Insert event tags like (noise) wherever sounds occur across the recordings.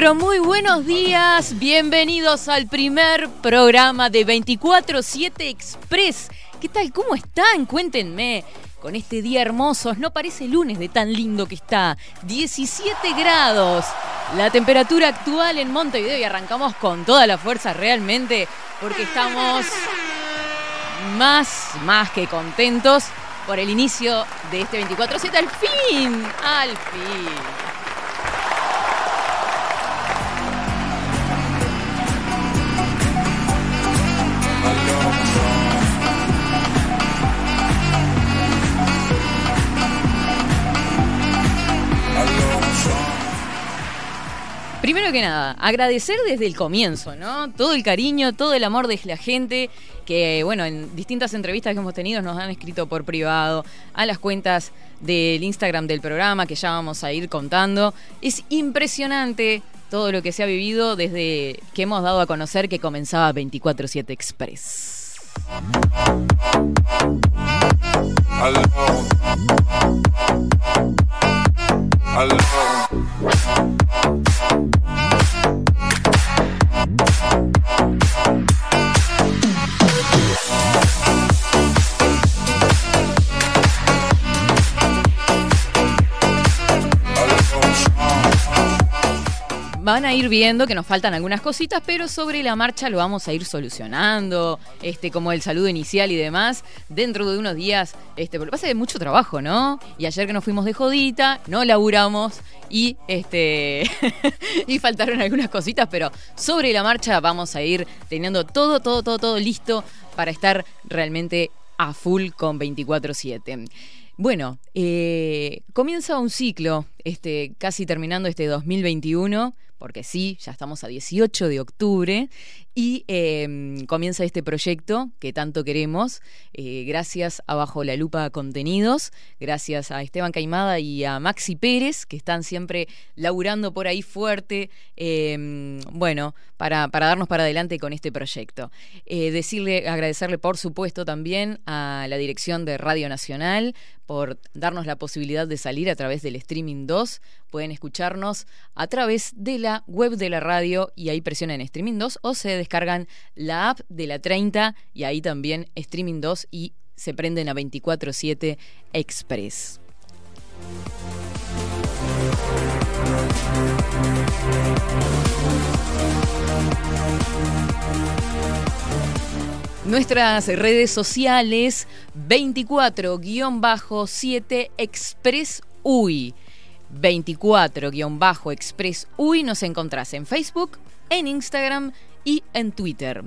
pero muy buenos días, bienvenidos al primer programa de 24-7 Express. ¿Qué tal? ¿Cómo están? Cuéntenme. Con este día hermoso, no parece lunes de tan lindo que está. 17 grados. La temperatura actual en Montevideo y arrancamos con toda la fuerza realmente porque estamos más, más que contentos por el inicio de este 24-7. Al fin, al fin. Primero que nada, agradecer desde el comienzo, ¿no? Todo el cariño, todo el amor de la gente que, bueno, en distintas entrevistas que hemos tenido nos han escrito por privado, a las cuentas del Instagram del programa que ya vamos a ir contando. Es impresionante todo lo que se ha vivido desde que hemos dado a conocer que comenzaba 24-7 Express. Alors Alors Van a ir viendo que nos faltan algunas cositas, pero sobre la marcha lo vamos a ir solucionando, este, como el saludo inicial y demás, dentro de unos días, este, porque pasa de mucho trabajo, ¿no? Y ayer que nos fuimos de jodita, no laburamos y este (laughs) y faltaron algunas cositas, pero sobre la marcha vamos a ir teniendo todo, todo, todo, todo listo para estar realmente a full con 24-7. Bueno, eh, comienza un ciclo, este, casi terminando este 2021, porque sí, ya estamos a 18 de octubre, y eh, comienza este proyecto que tanto queremos, eh, gracias a Bajo la Lupa Contenidos, gracias a Esteban Caimada y a Maxi Pérez, que están siempre laburando por ahí fuerte, eh, bueno, para, para darnos para adelante con este proyecto. Eh, decirle, agradecerle por supuesto también a la dirección de Radio Nacional por darnos la posibilidad de salir a través del streaming 2. Pueden escucharnos a través de la web de la radio y ahí presionan streaming 2 o se descargan la app de la 30 y ahí también streaming 2 y se prenden a 24/7 Express. Nuestras redes sociales 24-7 Express UI. 24-Express UI nos encontrás en Facebook, en Instagram y en Twitter.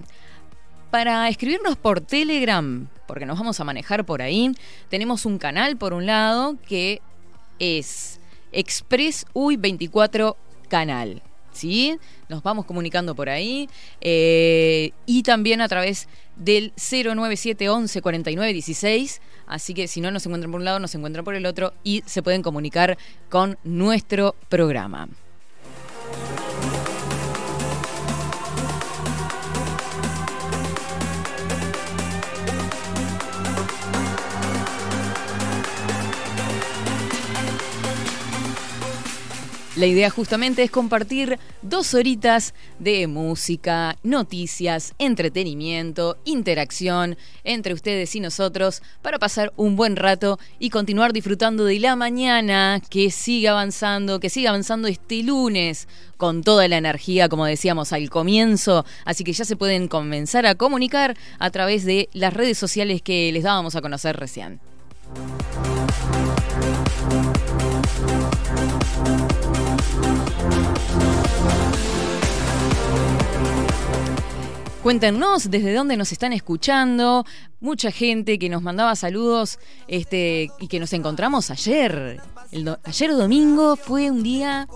Para escribirnos por Telegram, porque nos vamos a manejar por ahí, tenemos un canal por un lado que es Express UI 24 Canal. ¿Sí? Nos vamos comunicando por ahí. eh, y también a través del 097 11 49 16. Así que si no nos encuentran por un lado, nos encuentran por el otro y se pueden comunicar con nuestro programa. La idea justamente es compartir dos horitas de música, noticias, entretenimiento, interacción entre ustedes y nosotros para pasar un buen rato y continuar disfrutando de la mañana que siga avanzando, que siga avanzando este lunes con toda la energía, como decíamos al comienzo. Así que ya se pueden comenzar a comunicar a través de las redes sociales que les dábamos a conocer recién. Cuéntenos desde dónde nos están escuchando. Mucha gente que nos mandaba saludos este, y que nos encontramos ayer. Ayer domingo fue un día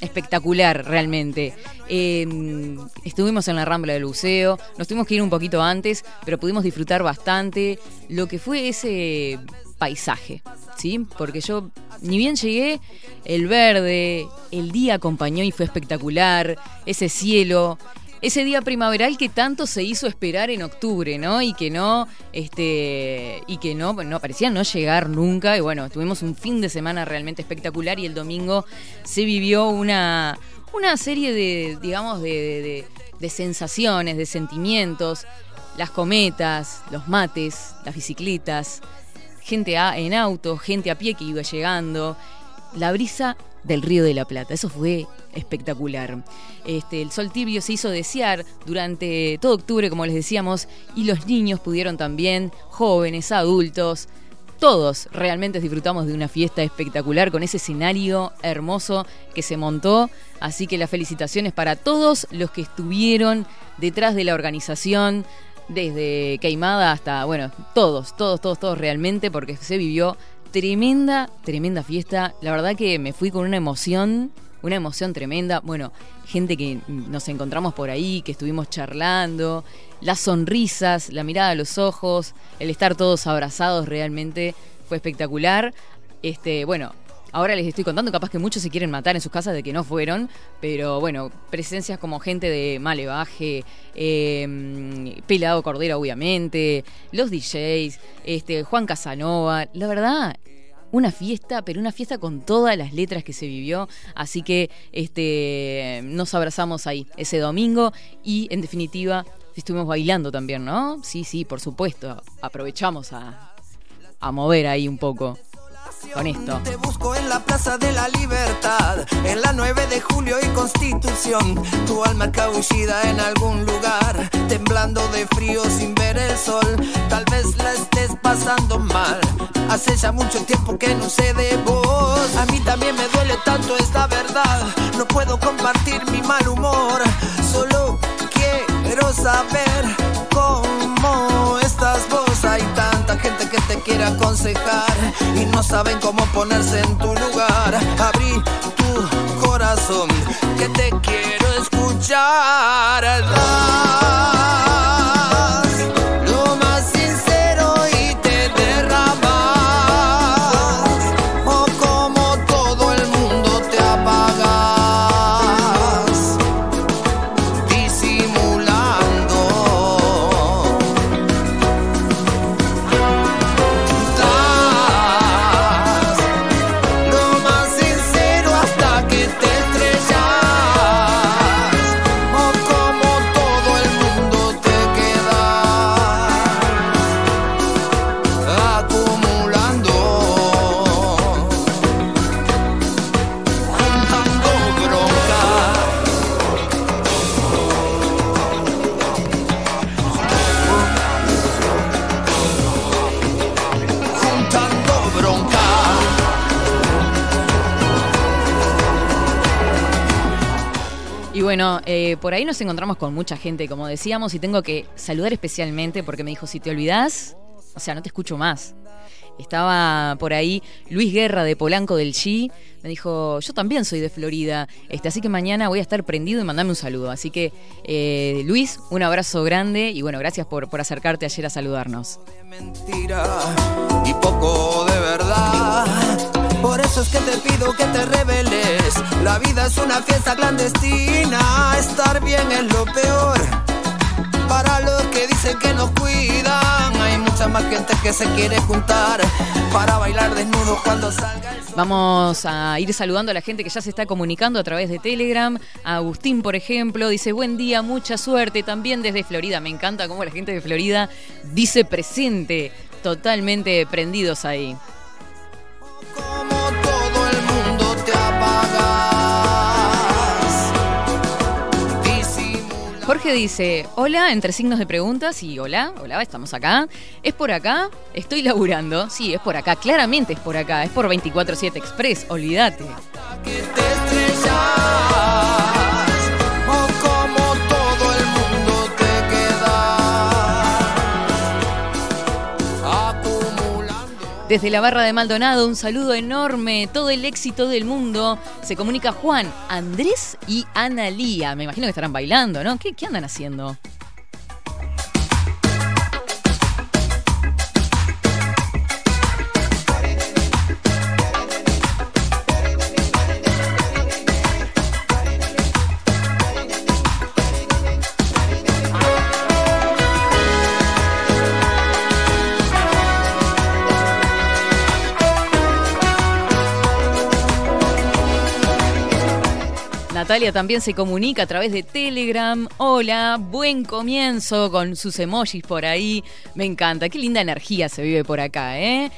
espectacular realmente. Em, estuvimos en la Rambla del Buceo, nos tuvimos que ir un poquito antes, pero pudimos disfrutar bastante lo que fue ese paisaje, ¿sí? Porque yo, ni bien llegué, el verde, el día acompañó y fue espectacular, ese cielo, ese día primaveral que tanto se hizo esperar en octubre, ¿no? Y que no, este, y que no, no parecía no llegar nunca. Y bueno, tuvimos un fin de semana realmente espectacular y el domingo se vivió una, una serie de, digamos, de, de sensaciones, de sentimientos, las cometas, los mates, las bicicletas, gente en auto, gente a pie que iba llegando, la brisa del Río de la Plata. Eso fue espectacular. Este, el sol tibio se hizo desear durante todo octubre, como les decíamos, y los niños pudieron también, jóvenes, adultos, todos realmente disfrutamos de una fiesta espectacular con ese escenario hermoso que se montó. Así que las felicitaciones para todos los que estuvieron detrás de la organización, desde Queimada hasta, bueno, todos, todos, todos, todos realmente, porque se vivió tremenda, tremenda fiesta. La verdad que me fui con una emoción, una emoción tremenda. Bueno, gente que nos encontramos por ahí, que estuvimos charlando, las sonrisas, la mirada a los ojos, el estar todos abrazados realmente fue espectacular. Este, bueno, Ahora les estoy contando, capaz que muchos se quieren matar en sus casas de que no fueron, pero bueno, presencias como gente de Malevaje, eh, Pelado Cordero, obviamente, los DJs, este, Juan Casanova, la verdad, una fiesta, pero una fiesta con todas las letras que se vivió. Así que este, nos abrazamos ahí ese domingo y en definitiva estuvimos bailando también, ¿no? Sí, sí, por supuesto. Aprovechamos a, a mover ahí un poco con esto. Te busco en la Plaza de la Libertad, en la 9 de julio y Constitución. Tu alma cabullida en algún lugar, temblando de frío sin ver el sol. Tal vez la estés pasando mal. Hace ya mucho tiempo que no sé de vos. A mí también me duele tanto esta verdad. No puedo compartir mi mal humor. Solo quiero saber cómo estás vos. Tanta gente que te quiere aconsejar y no saben cómo ponerse en tu lugar. Abrí tu corazón que te quiero escuchar. Bueno, eh, por ahí nos encontramos con mucha gente, como decíamos, y tengo que saludar especialmente porque me dijo, si te olvidás, o sea, no te escucho más. Estaba por ahí Luis Guerra de Polanco del G. Me dijo, yo también soy de Florida, este, así que mañana voy a estar prendido y mandame un saludo. Así que, eh, Luis, un abrazo grande y bueno, gracias por, acercarte ayer a saludarnos. Por eso es que te pido que te reveles. La vida es una fiesta clandestina. Estar bien es lo peor. Para los que dicen que nos cuidan, hay mucha más gente que se quiere juntar para bailar desnudos cuando salga. Vamos a ir saludando a la gente que ya se está comunicando a través de Telegram. Agustín, por ejemplo, dice buen día, mucha suerte. También desde Florida. Me encanta cómo la gente de Florida dice presente. Totalmente prendidos ahí. Jorge dice, hola, entre signos de preguntas y hola, hola, estamos acá. ¿Es por acá? Estoy laburando. Sí, es por acá, claramente es por acá, es por 24-7 Express, olvídate. Desde la barra de Maldonado, un saludo enorme, todo el éxito del mundo. Se comunica Juan, Andrés y Analía. Me imagino que estarán bailando, ¿no? ¿Qué, qué andan haciendo? Natalia también se comunica a través de Telegram. Hola, buen comienzo con sus emojis por ahí. Me encanta, qué linda energía se vive por acá, ¿eh?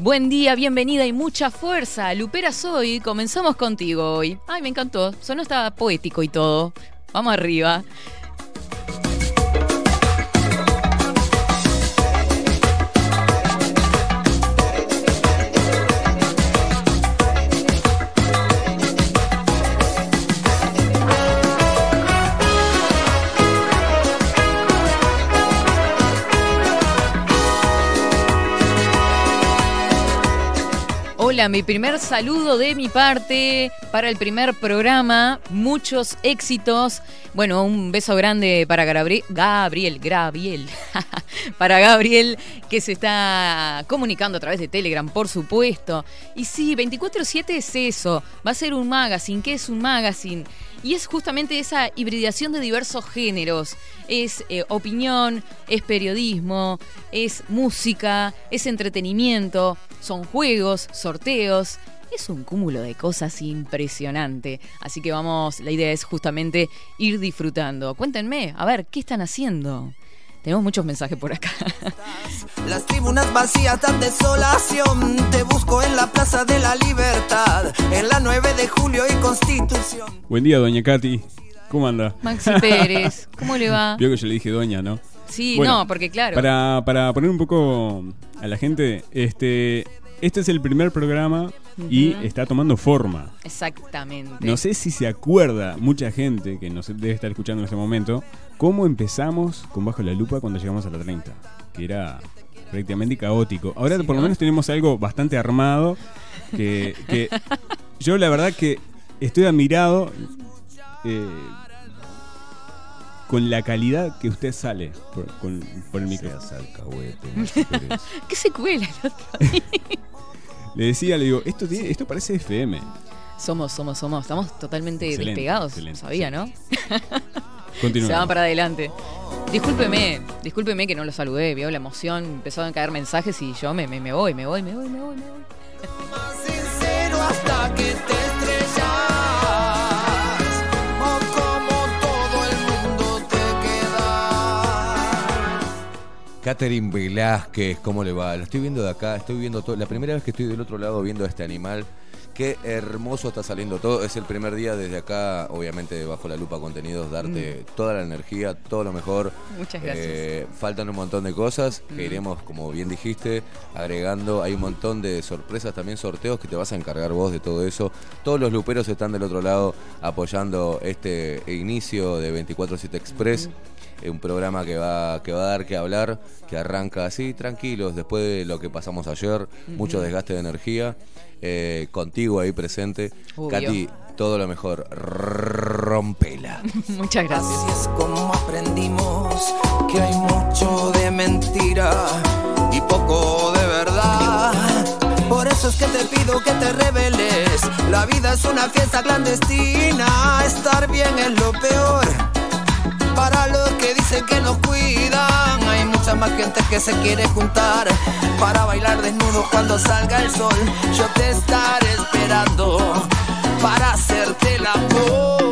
Buen día, bienvenida y mucha fuerza. Lupera soy, comenzamos contigo hoy. Ay, me encantó, sonó hasta poético y todo. Vamos arriba. Mi primer saludo de mi parte para el primer programa. Muchos éxitos. Bueno, un beso grande para Gabriel, Gabriel, Gabriel. (laughs) para Gabriel que se está comunicando a través de Telegram, por supuesto. Y sí, 24/7 es eso. Va a ser un magazine. ¿Qué es un magazine? Y es justamente esa hibridación de diversos géneros. Es eh, opinión, es periodismo, es música, es entretenimiento, son juegos, sorteos. Es un cúmulo de cosas impresionante. Así que vamos, la idea es justamente ir disfrutando. Cuéntenme, a ver, ¿qué están haciendo? Tenemos muchos mensajes por acá. (laughs) Las tribunas vacías dan desolación. Te busco en la Plaza de la Libertad, en la 9 de julio y Constitución. Buen día, doña Katy. ¿Cómo anda? Maxi Pérez, ¿cómo le va? (laughs) Vio que yo le dije doña, ¿no? Sí, Bueno, no, porque claro. Para, para poner un poco a la gente, este, este es el primer programa y está tomando forma. Exactamente. No sé si se acuerda mucha gente que nos debe estar escuchando en este momento cómo empezamos con Bajo la Lupa cuando llegamos a la 30, que era prácticamente caótico. Ahora Sí, por lo ¿no? menos tenemos algo bastante armado que, que yo la verdad que estoy admirado eh, con la calidad que usted sale por, con- por el micrófono. (laughs) ¿Qué se cuela el otro día? Le decía, le digo, esto, tiene, esto parece FM. Somos, somos, somos. Estamos totalmente Excelente, despegados. excelente, Sabía, sí. ¿no? (laughs) Continúa. Se van para adelante. Discúlpeme, discúlpeme que no lo saludé, vio la emoción, empezaron a caer mensajes y yo me, me, me voy, me voy, me voy, me voy, me voy. Más sincero hasta que te Catherine Velázquez, ¿cómo le va? Lo estoy viendo de acá, estoy viendo todo. La primera vez que estoy del otro lado viendo a este animal. Qué hermoso está saliendo todo. Es el primer día desde acá, obviamente bajo la lupa contenidos, darte toda la energía, todo lo mejor. Muchas gracias. Eh, faltan un montón de cosas que Mm. iremos, como bien dijiste, agregando. Hay un montón de sorpresas, también sorteos que te vas a encargar vos de todo eso. Todos los luperos están del otro lado apoyando este inicio de 24-7 Express. Eh, un programa que va, que va a dar que hablar, que arranca así, tranquilos, después de lo que pasamos ayer, mucho desgaste de energía. eh, contigo ahí presente. Obvio. Katy, todo lo mejor. Rompela. (laughs) Muchas gracias. Así es como aprendimos que hay mucho de mentira y poco de verdad. Por eso es que te pido que te reveles. La vida es una fiesta clandestina. Estar bien es lo peor. Para los que dicen que nos cuidan, hay mucha más gente que se quiere juntar para bailar desnudo cuando salga el sol. Yo te estaré esperando para hacerte el amor.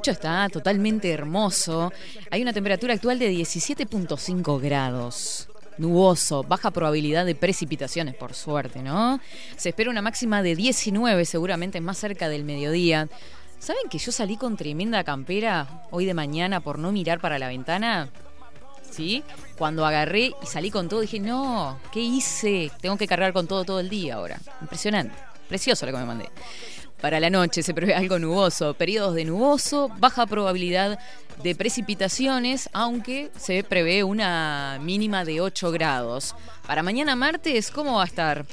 18 está totalmente hermoso. Hay una temperatura actual de 17.5 grados. Nuboso, baja probabilidad de precipitaciones, por suerte, ¿no? Se espera una máxima de 19, seguramente más cerca del mediodía. ¿Saben que yo salí con tremenda campera hoy de mañana por no mirar para la ventana? ¿Sí? Cuando agarré y salí con todo, dije, no, ¿qué hice? Tengo que cargar con todo todo el día ahora. Impresionante. Precioso lo que me mandé. Para la noche se prevé algo nuboso, periodos de nuboso, baja probabilidad de precipitaciones, aunque se prevé una mínima de 8 grados. Para mañana martes, ¿cómo va a estar?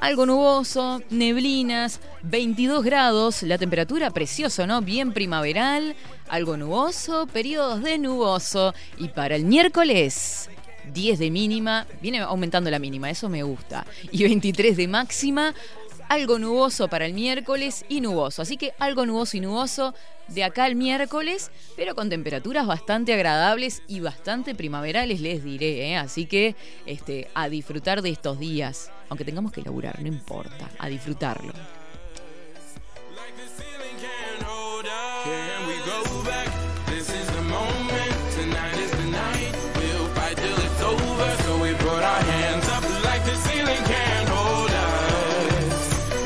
Algo nuboso, neblinas, 22 grados, la temperatura precioso, ¿no? Bien primaveral, algo nuboso, periodos de nuboso. Y para el miércoles, 10 de mínima, viene aumentando la mínima, eso me gusta. Y 23 de máxima, algo nuboso para el miércoles y nuboso. Así que algo nuboso y nuboso de acá al miércoles, pero con temperaturas bastante agradables y bastante primaverales, les diré. ¿eh? Así que este, a disfrutar de estos días. Aunque tengamos que laburar, no importa, a disfrutarlo.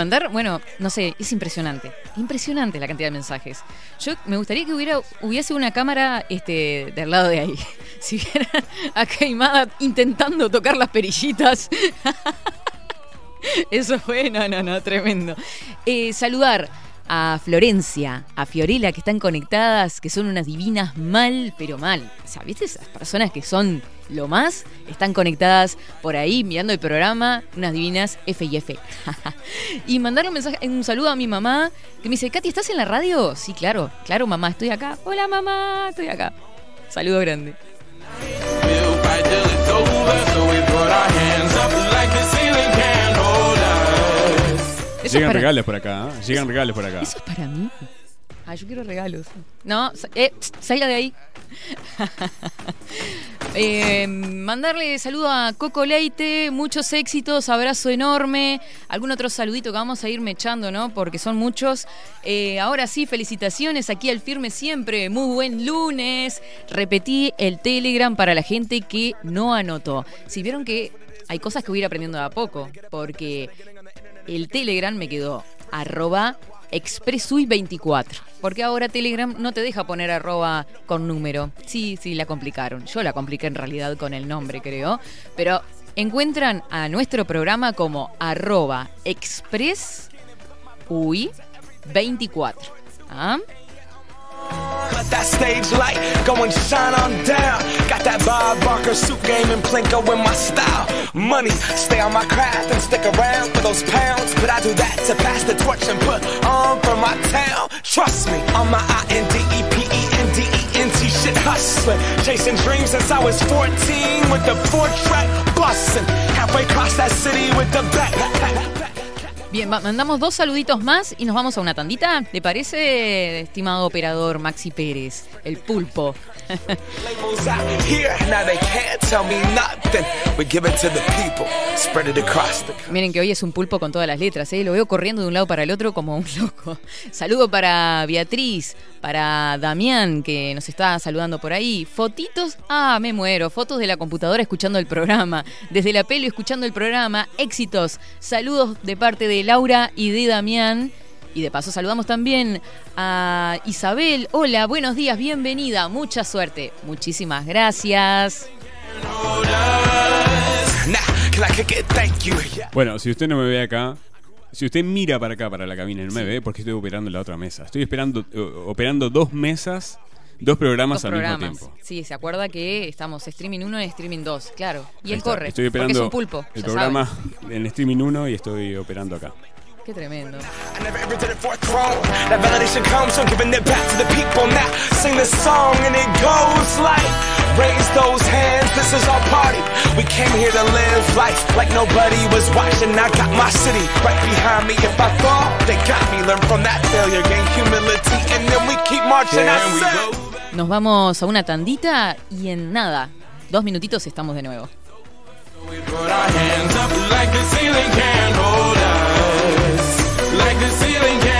mandar, bueno, no sé, es impresionante. Impresionante la cantidad de mensajes. Yo me gustaría que hubiera hubiese una cámara este del lado de ahí. (laughs) Si vieran a Caimada intentando tocar las perillitas. (laughs) Eso fue, no, no, no, tremendo. Eh, saludar a Florencia, a Fiorella, que están conectadas, que son unas divinas mal, pero mal. O sea, ¿viste esas personas que son lo más? Están conectadas por ahí mirando el programa, unas divinas F y F. (laughs) y mandar un mensaje, un saludo a mi mamá, que me dice, Katy, ¿estás en la radio? Sí, claro, claro, mamá, estoy acá. Hola, mamá, estoy acá. Saludo grande. Eso Llegan para- regalos por acá, ¿eh? Llegan regalos por acá. ¿Eso es para mí? Ah, yo quiero regalos. No, eh, salga de ahí. (laughs) Eh, mandarle saludo a Coco Leite, muchos éxitos, abrazo enorme. Algún otro saludito que vamos a ir mechando, ¿no? Porque son muchos. Eh, ahora sí, felicitaciones aquí al firme siempre. Muy buen lunes. Repetí el Telegram para la gente que no anotó. Si vieron que hay cosas que voy a ir aprendiendo de a poco, porque el Telegram me quedó arroba expresui24. Porque ahora Telegram no te deja poner arroba con número. Sí, sí, la complicaron. Yo la compliqué en realidad con el nombre, creo. Pero encuentran a nuestro programa como arroba expresui24. ¿Ah? That Bob Barker suit game and Plinko in my style. Money, stay on my craft and stick around for those pounds. But I do that to pass the torch and put on for my town. Trust me, on my I N D E P E N D E N T shit hustling, chasing dreams since I was 14 with the four track busting. Halfway across that city with the back. Bien, mandamos dos saluditos más y nos vamos a una tandita. ¿Le parece, estimado operador Maxi Pérez, el pulpo? (laughs) Miren que hoy es un pulpo con todas las letras, ¿eh? lo veo corriendo de un lado para el otro como un loco. Saludo para Beatriz, para Damián, que nos está saludando por ahí. Fotitos, ah, me muero. Fotos de la computadora escuchando el programa. Desde la pelo escuchando el programa. Éxitos. Saludos de parte de Laura y de Damián. Y de paso saludamos también a Isabel. Hola, buenos días, bienvenida. Mucha suerte. Muchísimas gracias. Bueno, si usted no me ve acá, si usted mira para acá, para la cabina, y no me ve porque estoy operando en la otra mesa. Estoy esperando, eh, operando dos mesas, dos programas Dos al programas. mismo tiempo. Sí, se acuerda que estamos streaming 1 y streaming 2, claro. Y Ahí él está. corre. Estoy porque operando es un pulpo. el programa en streaming 1 y estoy operando acá. Qué tremendo. I never ever did it for a throne. That validation comes from giving it back to the people. Now sing this song and it goes like, raise those hands. This is our party. We came here to live life like nobody was watching. I got my city right behind me. If I fall, they got me. Learn from that failure, gain humility, and then we keep marching. Nos vamos a una tandita y en nada, dos minutitos estamos de nuevo. We put our hands up like the ceiling can't hold us. Like the ceiling can't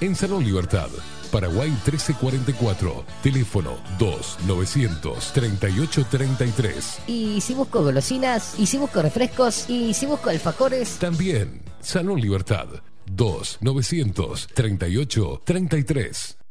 en Salón Libertad. Paraguay 1344. Teléfono 2-938-33. y si busco golosinas y si busco refrescos y si busco alfajores También Salón Libertad. 2-938-33.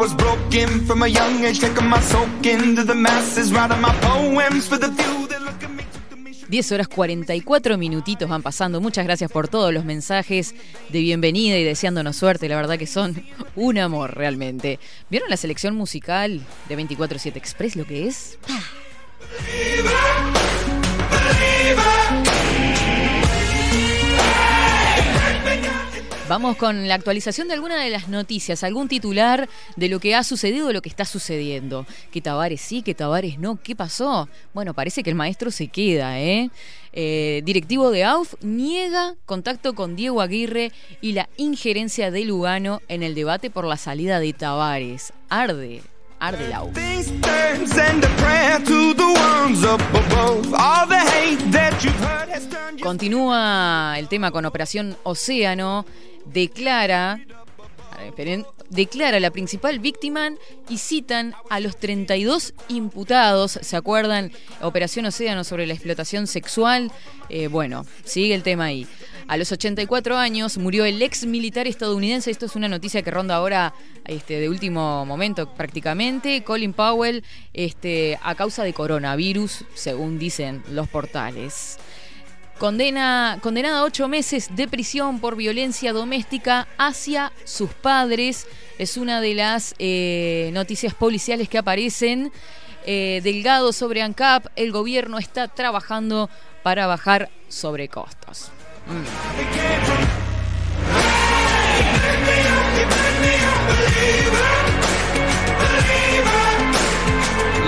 Was broken from a young age, taking my soak into the masses, writing my poems for the few that look at me. 10 horas 44 minutitos van pasando. Muchas gracias por todos los mensajes de bienvenida y deseándonos suerte. La verdad que son (laughs) un amor realmente. ¿Vieron la selección musical de 24-7 Express lo que es? Vamos con la actualización de alguna de las noticias, algún titular de lo que ha sucedido o lo que está sucediendo. Que Tavares sí, que Tavares no, ¿qué pasó? Bueno, parece que el maestro se queda, ¿eh? Eh, directivo de AUF niega contacto con Diego Aguirre y la injerencia de Lugano en el debate por la salida de Tavares. Arde, Continúa el tema con Operación Océano. Declara. Esperen, declara la principal víctima y citan a los 32 imputados. ¿Se acuerdan? Operación Océano sobre la explotación sexual. Eh, bueno, sigue el tema ahí. A los 84 años murió el ex militar estadounidense. Esto es una noticia que ronda ahora este, de último momento prácticamente. Colin Powell, este, a causa de coronavirus, según dicen los portales. Condena, condenada a ocho meses de prisión por violencia doméstica hacia sus padres. Es una de las eh, noticias policiales que aparecen. Eh, Delgado sobre ANCAP. El gobierno está trabajando para bajar sobrecostos.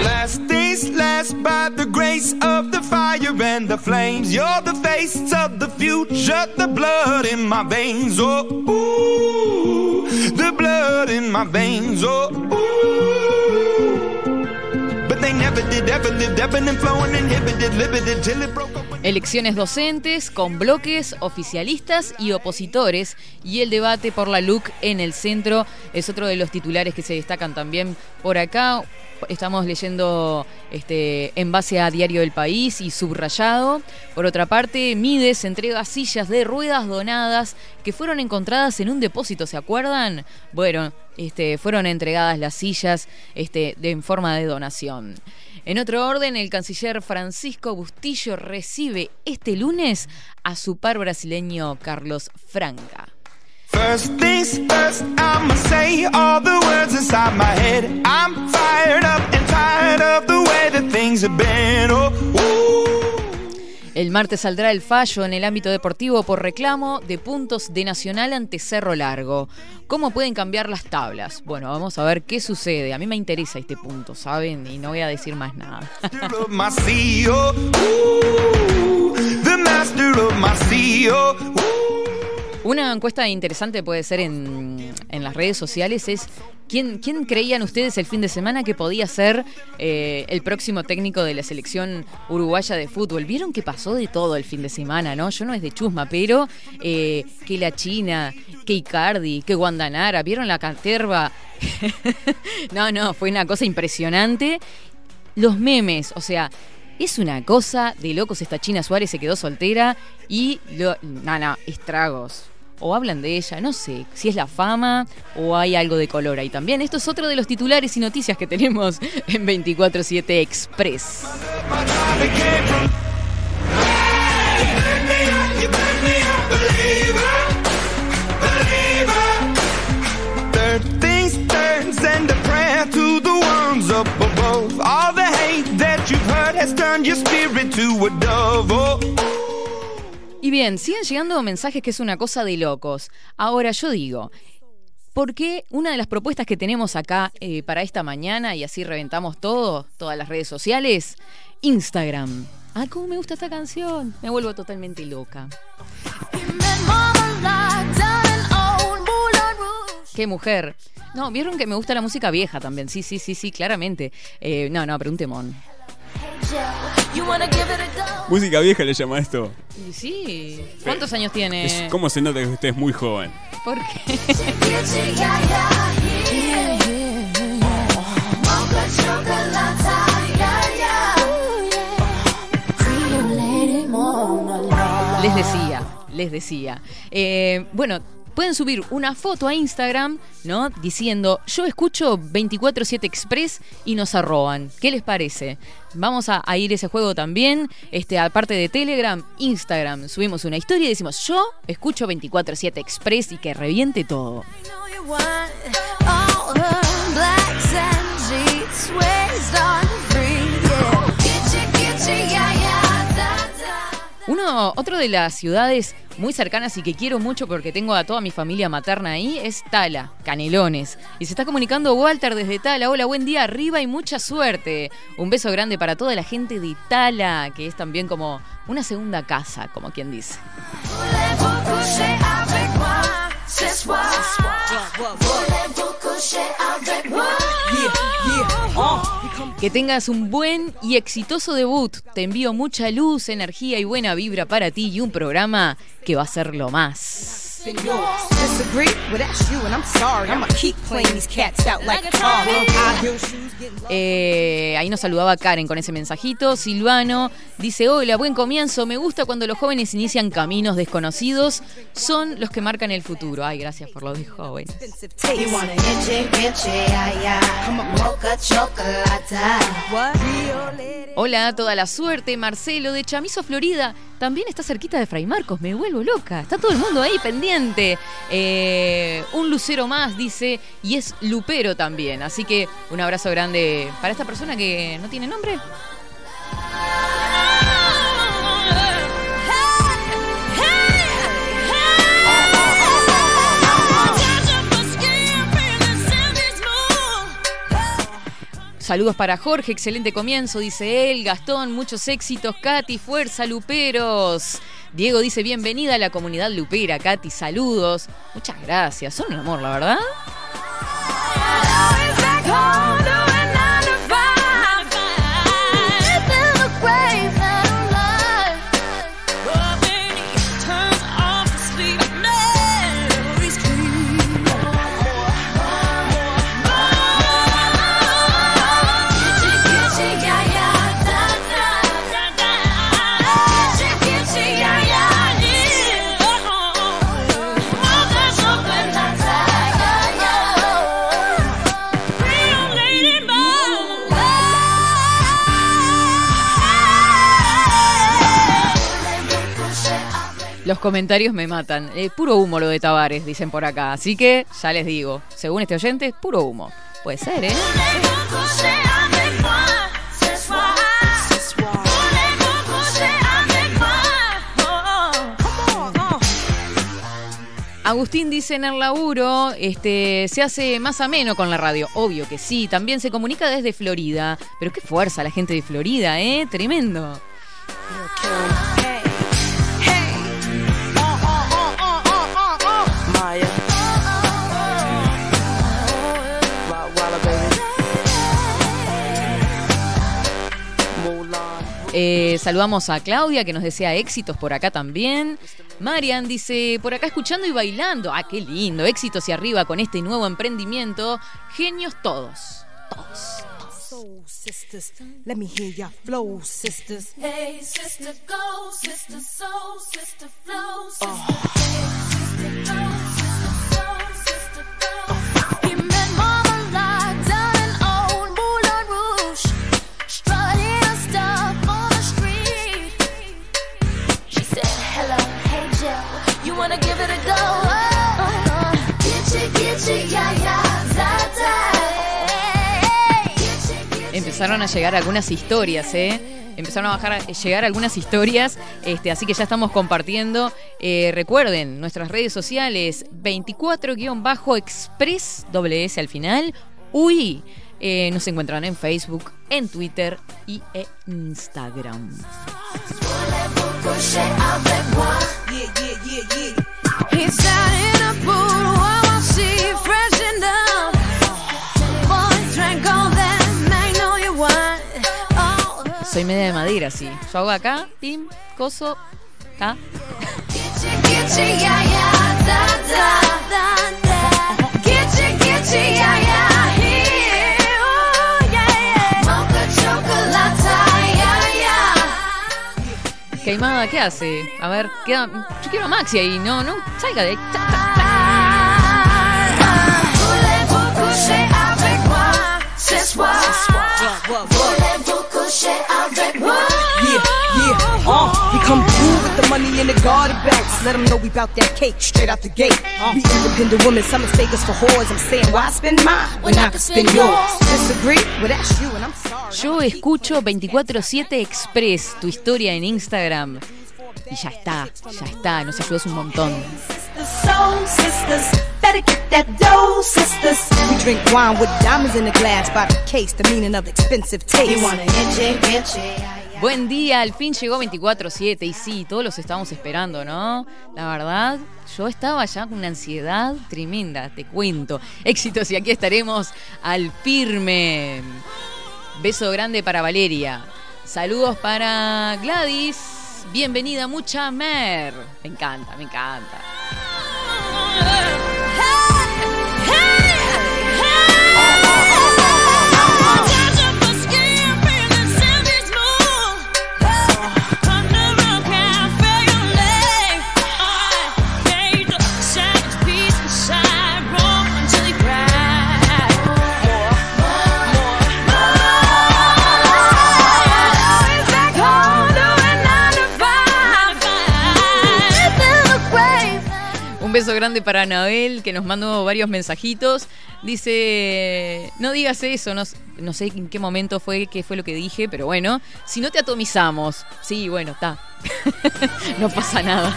Last last by the grace of the fire and the flames. You're the face of the future, the blood in my veins. Oh, ooh, the blood in my veins. Oh, ooh. Elecciones docentes con bloques oficialistas y opositores y el debate por la LUC en el centro es otro de los titulares que se destacan también por acá. Estamos leyendo este, en base a Diario del País y subrayado. Por otra parte, Mides entrega sillas de ruedas donadas que fueron encontradas en un depósito, ¿se acuerdan? Bueno, este, fueron entregadas las sillas este, de, en forma de donación. En otro orden, el canciller Francisco Bustillo recibe este lunes a su par brasileño Carlos Franca. El martes saldrá el fallo en el ámbito deportivo por reclamo de puntos de Nacional ante Cerro Largo. ¿Cómo pueden cambiar las tablas? Bueno, vamos a ver qué sucede. A mí me interesa este punto, ¿saben? Y no voy a decir más nada. Una encuesta interesante puede ser en, en las redes sociales es ¿quién, quién creían ustedes el fin de semana que podía ser eh, el próximo técnico de la selección uruguaya de fútbol? ¿Vieron que pasó de todo el fin de semana, no? Yo no es de chusma, pero eh, que la China, que Icardi, que Guandanara, ¿vieron la caterva? (laughs) no, no, fue una cosa impresionante. Los memes, o sea, Es una cosa de locos. Esta China Suárez se quedó soltera y. Lo, no, no, estragos. O hablan de ella, no sé si es la fama o hay algo de color ahí también. Esto es otro de los titulares y noticias que tenemos (laughs) en 24-7 Express. Oh. Y bien, siguen llegando mensajes que es una cosa de locos. Ahora yo digo, ¿por qué una de las propuestas que tenemos acá eh, para esta mañana y así reventamos todo, todas las redes sociales? Instagram. Ah, cómo me gusta esta canción. Me vuelvo totalmente loca. Qué mujer. No, vieron que me gusta la música vieja también. Sí, sí, sí, sí, claramente. Eh, no, no, pero un temón. Música vieja le llama esto. Y sí. ¿Cuántos años tiene? Es, ¿Cómo se nota que usted es muy joven? ¿Por qué? (laughs) Les decía, les decía. Eh, bueno, pueden subir una foto a Instagram, ¿no? Diciendo, yo escucho 24-7 Express y nos arroban. ¿Qué les parece? Vamos a, ir ese juego también. Este, aparte de Telegram, Instagram. Subimos una historia y decimos, yo escucho 24-7 Express y que reviente todo. Uno, otro de las ciudades muy cercanas y que quiero mucho porque tengo a toda mi familia materna ahí es Tala, Canelones. Y se está comunicando Walter desde Tala. Hola, buen día arriba y mucha suerte. Un beso grande para toda la gente de Tala, que es también como una segunda casa, como quien dice. Que tengas un buen y exitoso debut. Te envío mucha luz, energía y buena vibra para ti y un programa que va a ser lo más. Eh, ahí nos saludaba Karen con ese mensajito. Silvano dice: Hola, buen comienzo. Me gusta cuando los jóvenes inician caminos desconocidos. Son los que marcan el futuro. Ay, gracias por lo de jóvenes. Hola, toda la suerte. Marcelo de Chamizo, Florida. También está cerquita de Fray Marcos. Me vuelvo loca. Está todo el mundo ahí pendiente. Eh, un lucero más, dice. Y es lupero también. Así que un abrazo grande para esta persona que no tiene nombre. Saludos para Jorge, excelente comienzo, dice él. Gastón, muchos éxitos. Katy, fuerza, Luperos. Diego dice, bienvenida a la comunidad Lupera. Katy, saludos. Muchas gracias. Son un amor, la verdad. Comentarios me matan. Eh, puro humo lo de Tavares, dicen por acá. Así que ya les digo, según este oyente, puro humo. Puede ser, ¿eh? Agustín dice en el laburo, este, se hace más ameno con la radio. Obvio que sí, también se comunica desde Florida. Pero qué fuerza la gente de Florida, ¿eh? Tremendo. Eh, saludamos a Claudia que nos desea éxitos por acá también. Marian dice, por acá escuchando y bailando. Ah, qué lindo. Éxitos y arriba con este nuevo emprendimiento. Genios todos. Todos. Soul sisters, let me hear your flow, sisters. Hey, sister, go, sister, soul, sister, flow, sister. Hey, sister, go, sister, Empezaron a llegar algunas historias, ¿eh? Empezaron a bajar, llegar algunas historias, este, así que ya estamos compartiendo. Eh, recuerden, nuestras redes sociales, 24-express, doble al final, UI. Eh, nos encuentran en Facebook, en Twitter y en Instagram. Yeah, yeah, yeah, Soy media de madera, sí. Yo hago acá, pim, coso, acá. Gitchy, yeah, yeah, da, da, da, da. Gitchy, gitchy, yeah, yeah, here, yeah, yeah. Mocha chocolate, yeah, yeah. Queimada, ¿qué hace? A ver, queda. Yo quiero a Maxi ahí, no, no, salga de ahí. Uh, we come through with the money in the garter belts. Let them know we bout that cake straight out the gate. We independent women, some mistake us for whores. I'm saying, why spend mine when I can spend yours? Disagree? Well, that's you, and I'm sorry. Yo escucho 24-7 Express, tu historia en Instagram. Y ya está, ya está, nos ayudas un montón. The soul sisters, better get that dough, sisters. We drink wine with diamonds in the glass by the case, the meaning of expensive taste. You wanna itchy, itchy. Buen día, al fin llegó 24-7 y sí, todos los estábamos esperando, ¿no? La verdad, yo estaba ya con una ansiedad tremenda, te cuento. Éxitos y aquí estaremos al firme. Beso grande para Valeria. Saludos para Gladys. Bienvenida, mucha mer. Me encanta, me encanta. Beso grande para Anabel, que nos mandó varios mensajitos. Dice, no digas eso, no, no sé en qué momento fue, qué fue lo que dije, pero bueno, si no te atomizamos. Sí, bueno, está. (laughs) no pasa nada.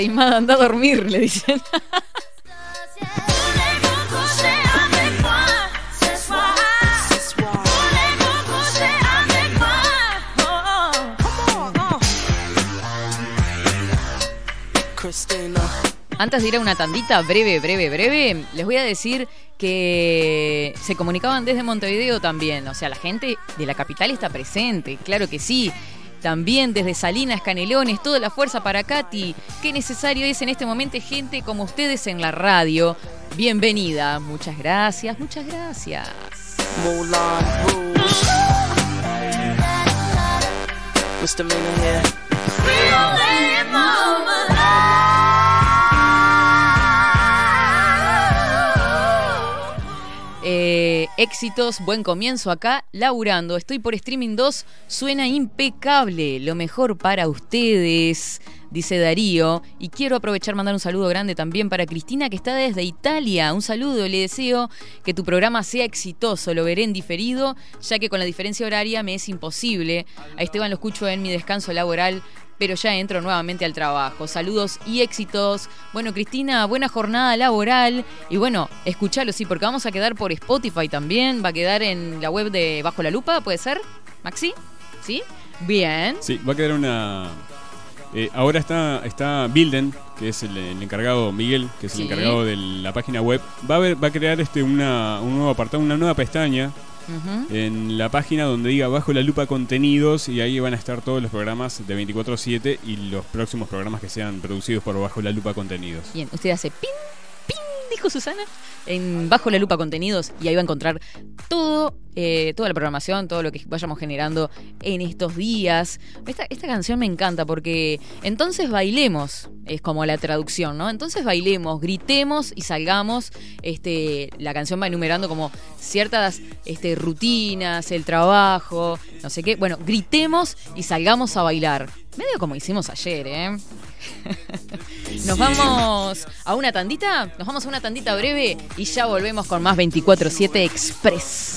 Queimada, anda a dormir, le dicen. (laughs) Antes de ir a una tandita breve, breve, breve, les voy a decir que se comunicaban desde Montevideo también. O sea, la gente de la capital está presente, claro que sí. También desde Salinas, Canelones, toda la fuerza para Katy. Qué necesario es en este momento gente como ustedes en la radio. Bienvenida. Muchas gracias, muchas gracias. Eh, éxitos, buen comienzo acá, laburando. Estoy por streaming 2, suena impecable, lo mejor para ustedes, dice Darío. Y quiero aprovechar mandar un saludo grande también para Cristina que está desde Italia. Un saludo, le deseo que tu programa sea exitoso, lo veré en diferido, ya que con la diferencia horaria me es imposible. A Esteban lo escucho en mi descanso laboral pero ya entro nuevamente al trabajo. Saludos y éxitos. Bueno, Cristina, buena jornada laboral. Y bueno, escuchalo, sí, porque vamos a quedar por Spotify también. Va a quedar en la web de Bajo la Lupa, ¿puede ser? ¿Maxi? ¿Sí? Bien. Sí, va a quedar una, Eh, ahora está, está Bilden, que es el, el encargado, Miguel, que es Sí. el encargado de la página web. Va a, ver, va a crear este una, un nuevo apartado, una nueva pestaña en la página donde diga bajo la lupa contenidos y ahí van a estar todos los programas de 24/7 y los próximos programas que sean producidos por bajo la lupa contenidos. Bien, usted hace pin, dijo Susana, en Bajo la Lupa Contenidos y ahí va a encontrar todo, eh, toda la programación, todo lo que vayamos generando en estos días. Esta, esta canción me encanta porque entonces bailemos, es como la traducción, ¿no? Entonces bailemos, gritemos y salgamos. Este, la canción va enumerando como ciertas este, rutinas, el trabajo, no sé qué. Bueno, gritemos y salgamos a bailar. Medio como hicimos ayer, ¿eh? (laughs) Nos vamos a una tandita, nos vamos a una tandita breve y ya volvemos con más 24-7 Express.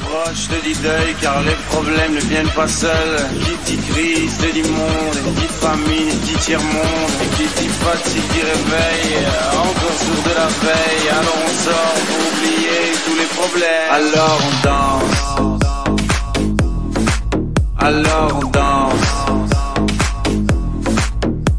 Proche te dit deuil car les problèmes ne viennent pas seuls. Qui dit crise te dit monde, qui dit famine dit tiers-monde, qui dit fatigue dit réveil, encore sourd de la veille. Alors on sort pour oublier tous les problèmes. Alors on danse, alors on danse,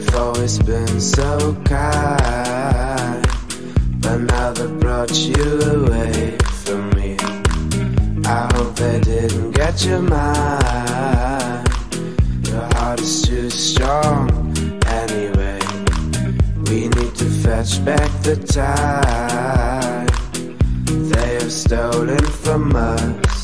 They've always been so kind, but now they brought you away from me. I hope they didn't get your mind. Your heart is too strong anyway. We need to fetch back the time they have stolen from us.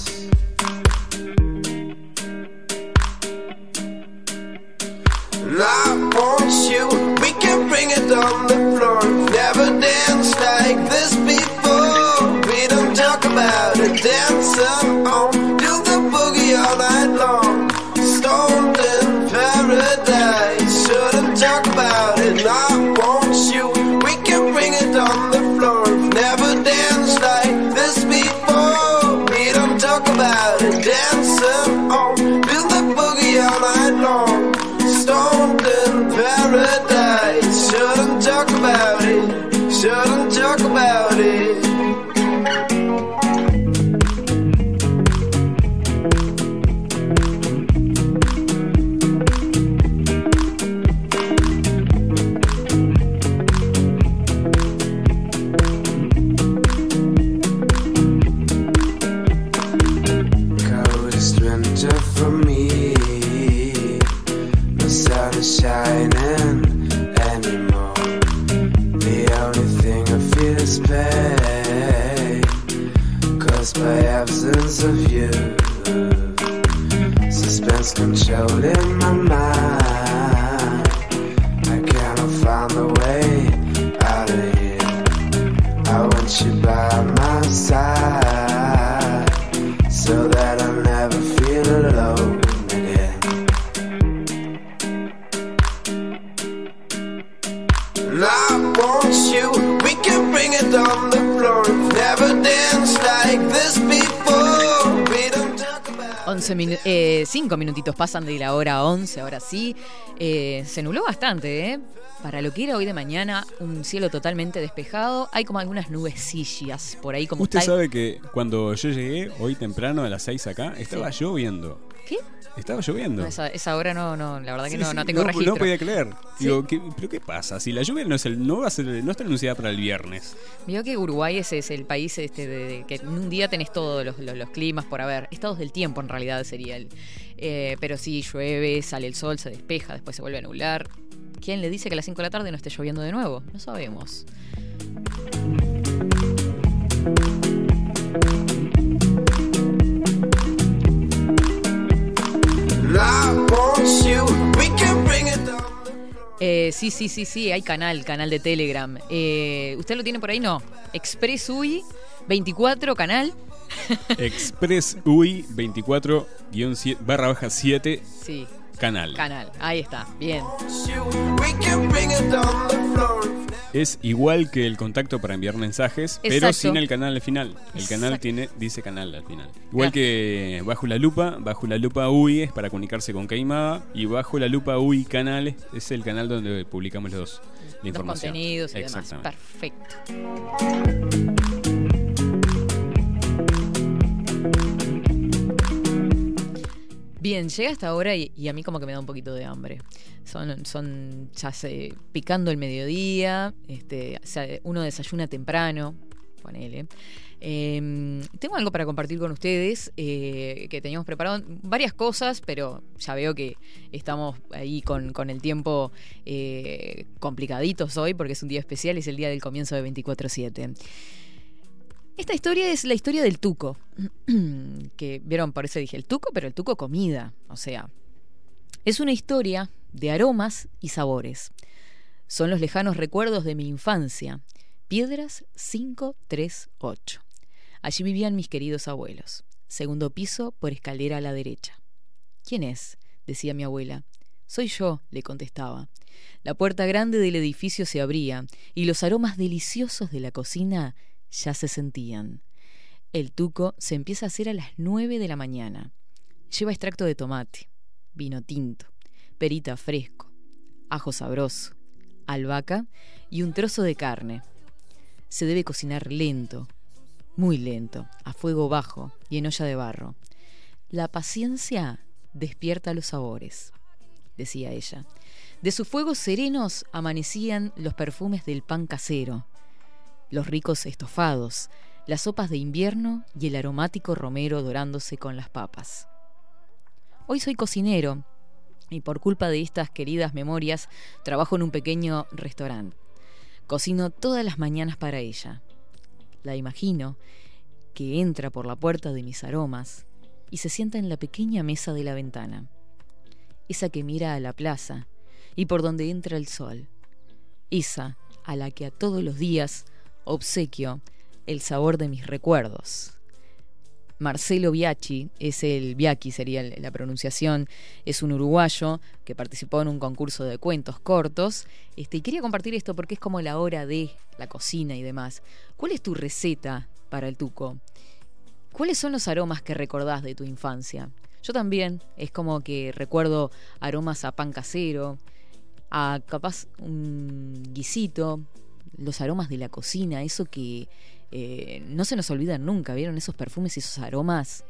Cinco minutitos pasan de la hora 11, ahora sí. Eh, se nubló bastante, ¿eh? Para lo que era hoy de mañana, un cielo totalmente despejado. Hay como algunas nubecillas por ahí, como Usted tal- sabe que cuando yo llegué hoy temprano a las 6 acá, estaba Sí. lloviendo. ¿Qué? Estaba lloviendo. No, esa, esa hora no, no, la verdad que Sí, no, sí, no tengo no, registro. No podía creer. Sí. Digo, ¿qué- ¿pero qué pasa? Si la lluvia no es el, no va a ser, no está anunciada para el viernes. Vio que Uruguay ese es el país este de, de- que en un día tenés todos los, los- los climas por haber. Estados del tiempo en realidad sería el. eh, pero sí, llueve, sale el sol, se despeja, después se vuelve a nublar. ¿Quién le dice que a las 5 de la tarde no esté lloviendo de nuevo? No sabemos. Eh, sí, sí, sí, sí, hay canal, canal de Telegram. Eh, ¿Usted lo tiene por ahí? No. Express UI 24 canal. Express UI 24 barra baja 7 Sí, canal. canal. Ahí está, bien. Es igual que el contacto para enviar mensajes, pero sin el canal al final. El canal Exacto. tiene dice canal al final. Igual que bajo la lupa, bajo la lupa UI es para comunicarse con Caimada y bajo la lupa UI canal es- el canal donde publicamos los dos la Los información. contenidos y demás. Perfecto. Bien, llega esta hora y, a mí como que me da un poquito de hambre. Son, son ya se, picando el mediodía, este, uno desayuna temprano, ponele. Eh, tengo algo para compartir con ustedes eh, que teníamos preparado varias cosas, pero ya veo que estamos ahí con, con el tiempo eh, complicaditos hoy porque es un día especial, es el día del comienzo de 24-7. Esta historia es la historia del tuco. (clears throat) que vieron, por eso dije el tuco, pero el tuco comida. O sea, es una historia de aromas y sabores. Son los lejanos recuerdos de mi infancia. Piedras 538. Allí vivían mis queridos abuelos. Segundo piso por escalera a la derecha. ¿Quién es? decía mi abuela. Soy yo, le contestaba. La puerta grande del edificio se abría y los aromas deliciosos de la cocina ya se sentían. El tuco se empieza a hacer a las nueve de la mañana. Lleva extracto de tomate, vino tinto, perita fresco, ajo sabroso, albahaca y un trozo de carne. Se debe cocinar lento, muy lento, a fuego bajo y en olla de barro. La paciencia despierta los sabores, decía ella. De sus fuegos serenos amanecían los perfumes del pan casero, los ricos estofados, las sopas de invierno y el aromático romero dorándose con las papas. Hoy soy cocinero y por culpa de estas queridas memorias trabajo en un pequeño restaurante. Cocino todas las mañanas para ella. La imagino que entra por la puerta de mis aromas y se sienta en la pequeña mesa de la ventana, esa que mira a la plaza y por donde entra el sol, esa a la que a todos los días obsequio el sabor de mis recuerdos. Marcelo Biachi, es el Biaki sería la pronunciación, es un uruguayo que participó en un concurso de cuentos cortos. Este, y quería compartir esto porque es como la hora de la cocina y demás. ¿Cuál es tu receta para el tuco? ¿Cuáles son los aromas que recordás de tu infancia? Yo también, es como que recuerdo aromas a pan casero, a capaz un guisito, los aromas de la cocina, eso que eh, no se nos olvidan nunca, ¿vieron esos perfumes y esos aromas?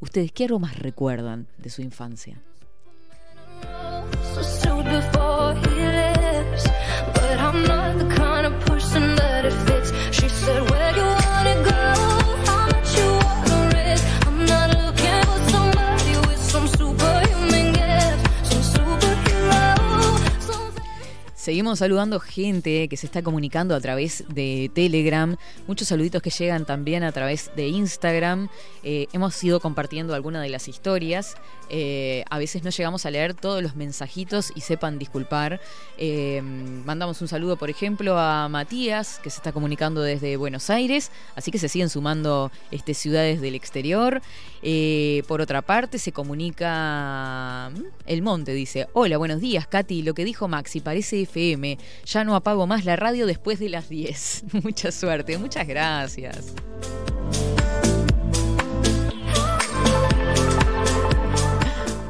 ¿Ustedes qué aromas recuerdan de su infancia? Seguimos saludando gente que se está comunicando a través de Telegram, muchos saluditos que llegan también a través de Instagram. Eh, hemos ido compartiendo algunas de las historias. Eh, a veces no llegamos a leer todos los mensajitos y sepan disculpar. Eh, mandamos un saludo, por ejemplo, a Matías, que se está comunicando desde Buenos Aires, así que se siguen sumando este, ciudades del exterior. Por otra parte, se comunica mm, El Monte, dice, hola, buenos días, Katy, lo que dijo Maxi parece Ya no apago más la radio después de las 10. (laughs) Mucha suerte, muchas gracias.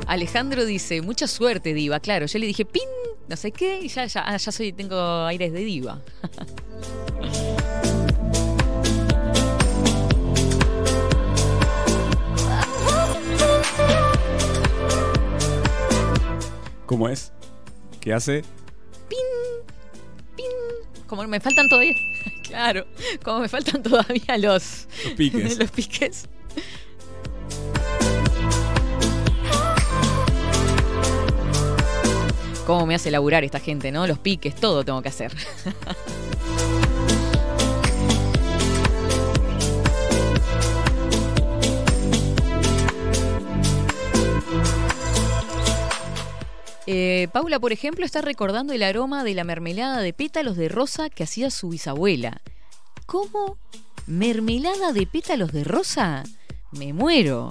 Alejandro dice, mucha suerte, diva. Claro, yo le dije, pin, no sé qué, y ya, ya, ya soy, tengo aires de diva. (laughs) ¿Cómo es? ¿Qué hace? Como me faltan todavía, (laughs) claro, como me faltan todavía los, Los piques. (laughs) los piques. Cómo me hace laburar esta gente, ¿no? Los piques, todo tengo que hacer. (laughs) Eh, Paula, por ejemplo, está recordando el aroma de la mermelada de pétalos de rosa que hacía su bisabuela. ¿Cómo? ¿Mermelada de pétalos de rosa? Me muero.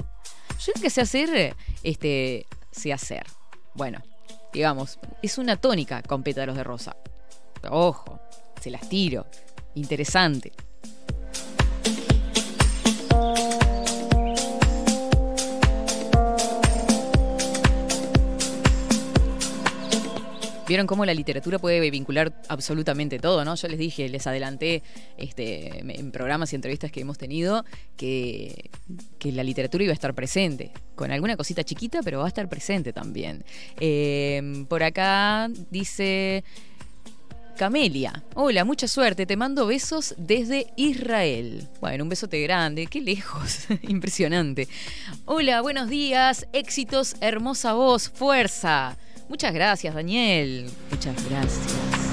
Yo que sé hacer, este, sé hacer. Bueno, digamos, es una tónica con pétalos de rosa. Ojo, se las tiro. Interesante. Vieron cómo la literatura puede vincular absolutamente todo, ¿no? Yo les dije, les adelanté este, en programas y entrevistas que hemos tenido que, que la literatura iba a estar presente, con alguna cosita chiquita, pero va a estar presente también. Eh, por acá dice Camelia, hola, mucha suerte, te mando besos desde Israel. Bueno, un besote grande, qué lejos, (laughs) impresionante. Hola, buenos días, éxitos, hermosa voz, fuerza. Muchas gracias, Daniel. Muchas gracias.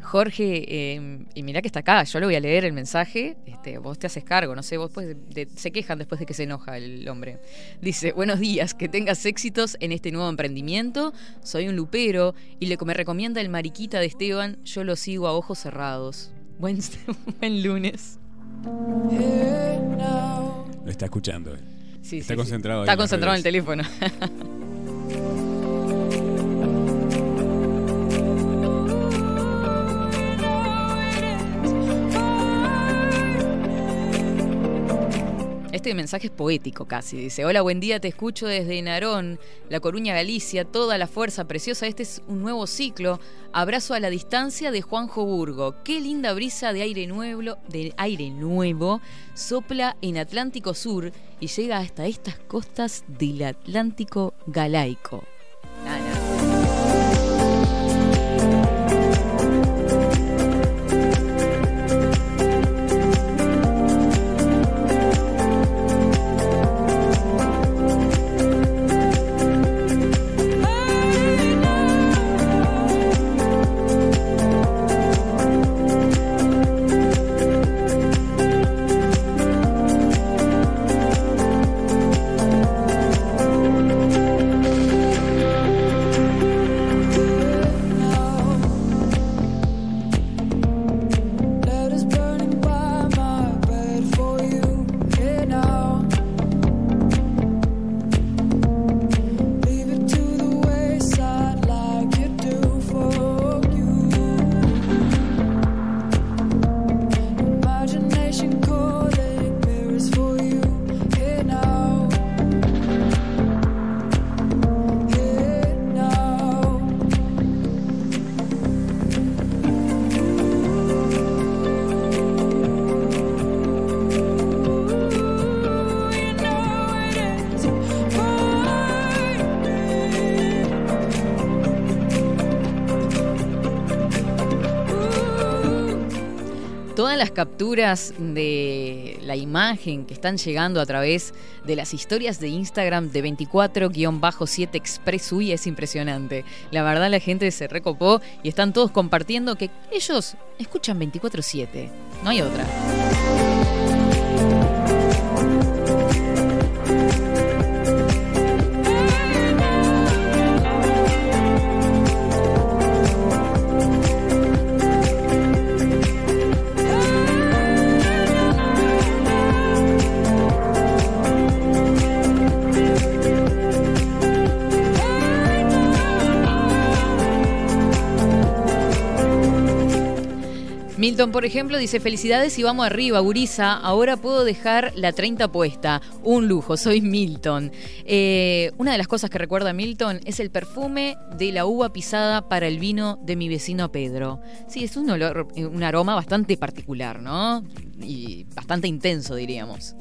Jorge, em, y mirá que está acá, yo le voy a leer el mensaje, este, vos te haces cargo, no sé, vos pues, se quejan después de que se enoja el hombre. Dice, buenos días, que tengas éxitos en este nuevo emprendimiento, soy un lupero y le, me recomienda el mariquita de Esteban, yo lo sigo a ojos cerrados. Buen, (laughs) buen lunes. Lo está escuchando. Sí, está sí, concentrado. Está en concentrado en el redes. (laughs) teléfono. Este mensaje es poético casi. Dice, hola, buen día, te escucho desde Narón, La Coruña, Galicia, toda la fuerza preciosa. Este es un nuevo ciclo. Abrazo a la distancia de Juanjo Burgo. Qué linda brisa de aire nuevo, de aire nuevo sopla en Atlántico Sur y llega hasta estas costas del Atlántico Galaico. Capturas de la imagen que están llegando a través de las historias de Instagram de 24-7 Express UI es impresionante. La verdad la gente se recopó y están todos compartiendo que ellos escuchan 24-7. No hay otra. Milton, por ejemplo, dice, felicidades y vamos arriba, Gurisa. Ahora puedo dejar la 30 puesta. Un lujo, soy Milton. Eh, una de las cosas que recuerda Milton es el perfume de la uva pisada para el vino de mi vecino Pedro. Sí, es un olor, eh, un aroma bastante particular, ¿no? Y bastante intenso, diríamos.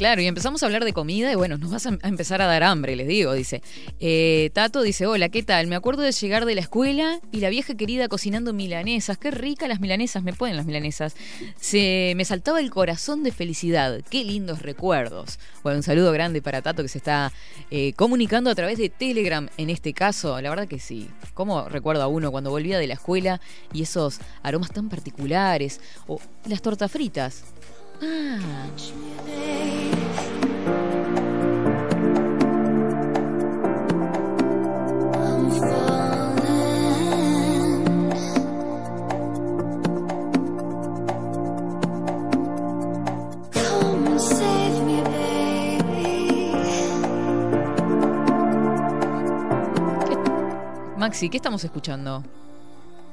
Claro, y empezamos a hablar de comida y bueno, nos vas a empezar a dar hambre, les digo, dice. Eh, Tato dice, hola, ¿qué tal? Me acuerdo de llegar de la escuela y la vieja querida cocinando milanesas. Qué ricas las milanesas, me ponen las milanesas. Se me saltaba el corazón de felicidad. Qué lindos recuerdos. Bueno, un saludo grande para Tato que se está eh, comunicando a través de Telegram en este caso. La verdad que sí. ¿Cómo recuerdo a uno cuando volvía de la escuela y esos aromas tan particulares? O las tortas fritas. Maxi, ¿qué estamos escuchando?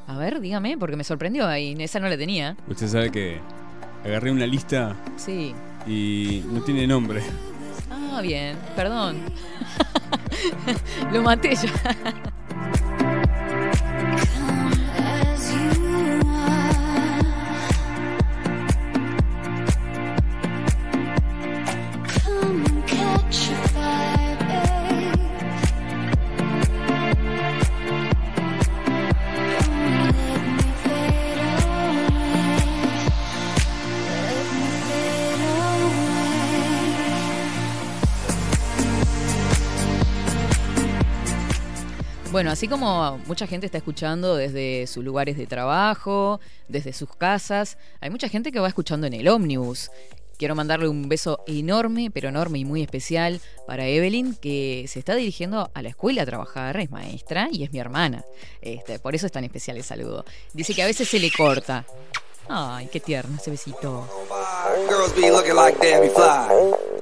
A ver, dígame, porque me sorprendió ahí. Esa no la tenía. Usted sabe que agarré una lista Sí. y no tiene nombre. Ah, bien, perdón. (laughs) Lo maté ya. Bueno, así como mucha gente está escuchando desde sus lugares de trabajo, desde sus casas, hay mucha gente que va escuchando en el ómnibus. Quiero mandarle un beso enorme, pero enorme y muy especial para Evelyn, que se está dirigiendo a la escuela a trabajar, es maestra y es mi hermana. Este, por eso es tan especial el saludo. Dice que a veces se le corta. Ay, qué tierno ese besito.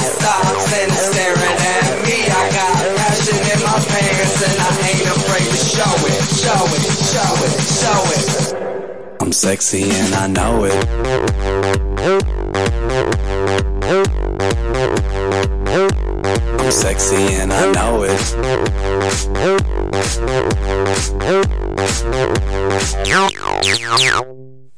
stops and is staring at me. I got passion in my pants and I ain't afraid to show it, show it, show it, show it. I'm sexy and I know it. I'm sexy and I know it.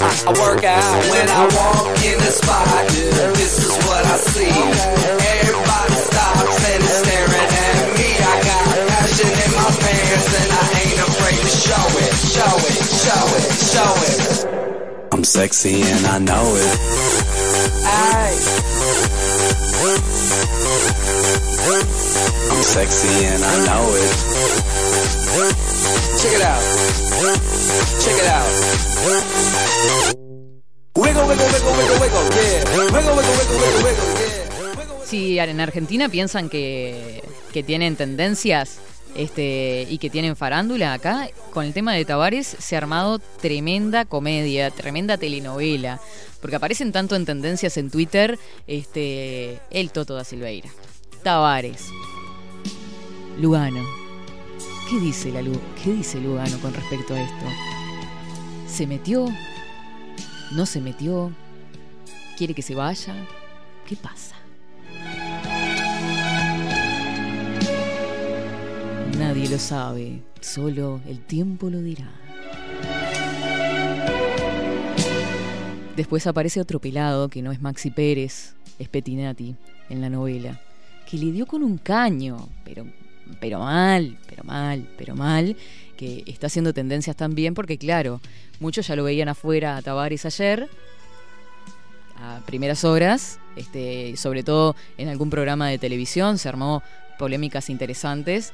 I, work out when I walk in the spot. This is what I see. Everybody stops and is staring at me. I got passion in my pants and I ain't afraid to show it, show it, show it, show it. I'm sexy and I know it. Aye. I'm sexy and I know it. Check it out. Check it out. Si en Argentina piensan que, que tienen tendencias este, y que tienen farándula, acá con el tema de Tavares se ha armado tremenda comedia, tremenda telenovela, porque aparecen tanto en tendencias en Twitter este, el Toto da Silveira, Tavares, Lugano. ¿Qué dice, la ¿Qué dice Lugano con respecto a esto? ¿Se metió? ¿No se metió? ¿Quiere que se vaya? ¿Qué pasa? Nadie lo sabe, solo el tiempo lo dirá. Después aparece otro pelado que no es Maxi Pérez, es Petinati en la novela, que le dio con un caño, pero, pero mal, pero mal, pero mal, que está haciendo tendencias también porque claro, muchos ya lo veían afuera a Tavares ayer, a primeras horas, este, sobre todo en algún programa de televisión, se armó polémicas interesantes,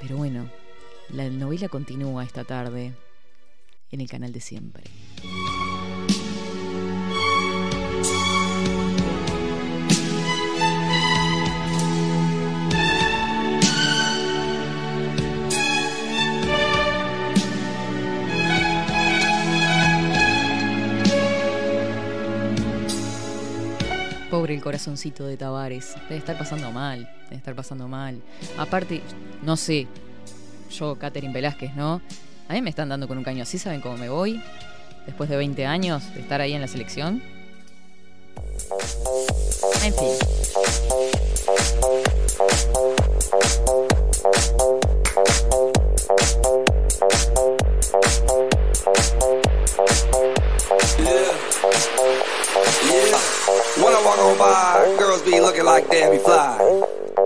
pero bueno, la novela continúa esta tarde en el canal de siempre. El corazoncito de Tavares. Debe estar pasando mal. Debe estar pasando mal. Aparte, no sé. Yo, Catherine Velázquez, ¿no? A mí me están dando con un caño así, ¿saben cómo me voy? Después de 20 años de estar ahí en la selección. En fin. Yeah. Yeah. When I walk on by, girls be looking like Debbie Fly.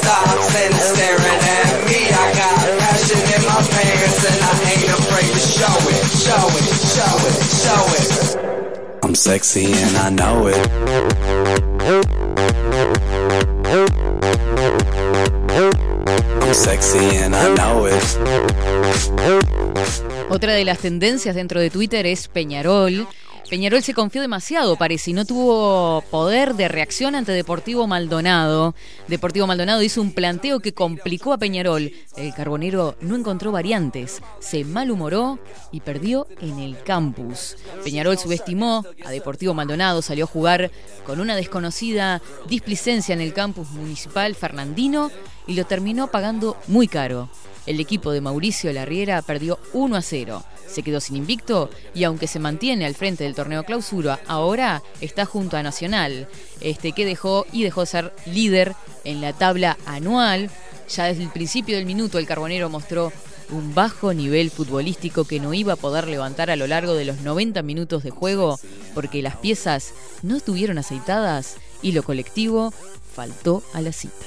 stops and is staring at me. I got passion in my pants and I ain't afraid to show it, show it, show it, show it. I'm sexy and I know it. I'm sexy and I know it. Otra de las tendencias dentro de Twitter es Peñarol, Peñarol se confió demasiado, parece, y no tuvo poder de reacción ante Deportivo Maldonado. Deportivo Maldonado hizo un planteo que complicó a Peñarol. El carbonero no encontró variantes, se malhumoró y perdió en el campus. Peñarol subestimó a Deportivo Maldonado, salió a jugar con una desconocida displicencia en el campus municipal fernandino y lo terminó pagando muy caro. El equipo de Mauricio Larriera perdió 1 a 0. Se quedó sin invicto y aunque se mantiene al frente del torneo clausura, ahora está junto a Nacional, este que dejó y dejó de ser líder en la tabla anual. Ya desde el principio del minuto el carbonero mostró un bajo nivel futbolístico que no iba a poder levantar a lo largo de los 90 minutos de juego porque las piezas no estuvieron aceitadas y lo colectivo faltó a la cita.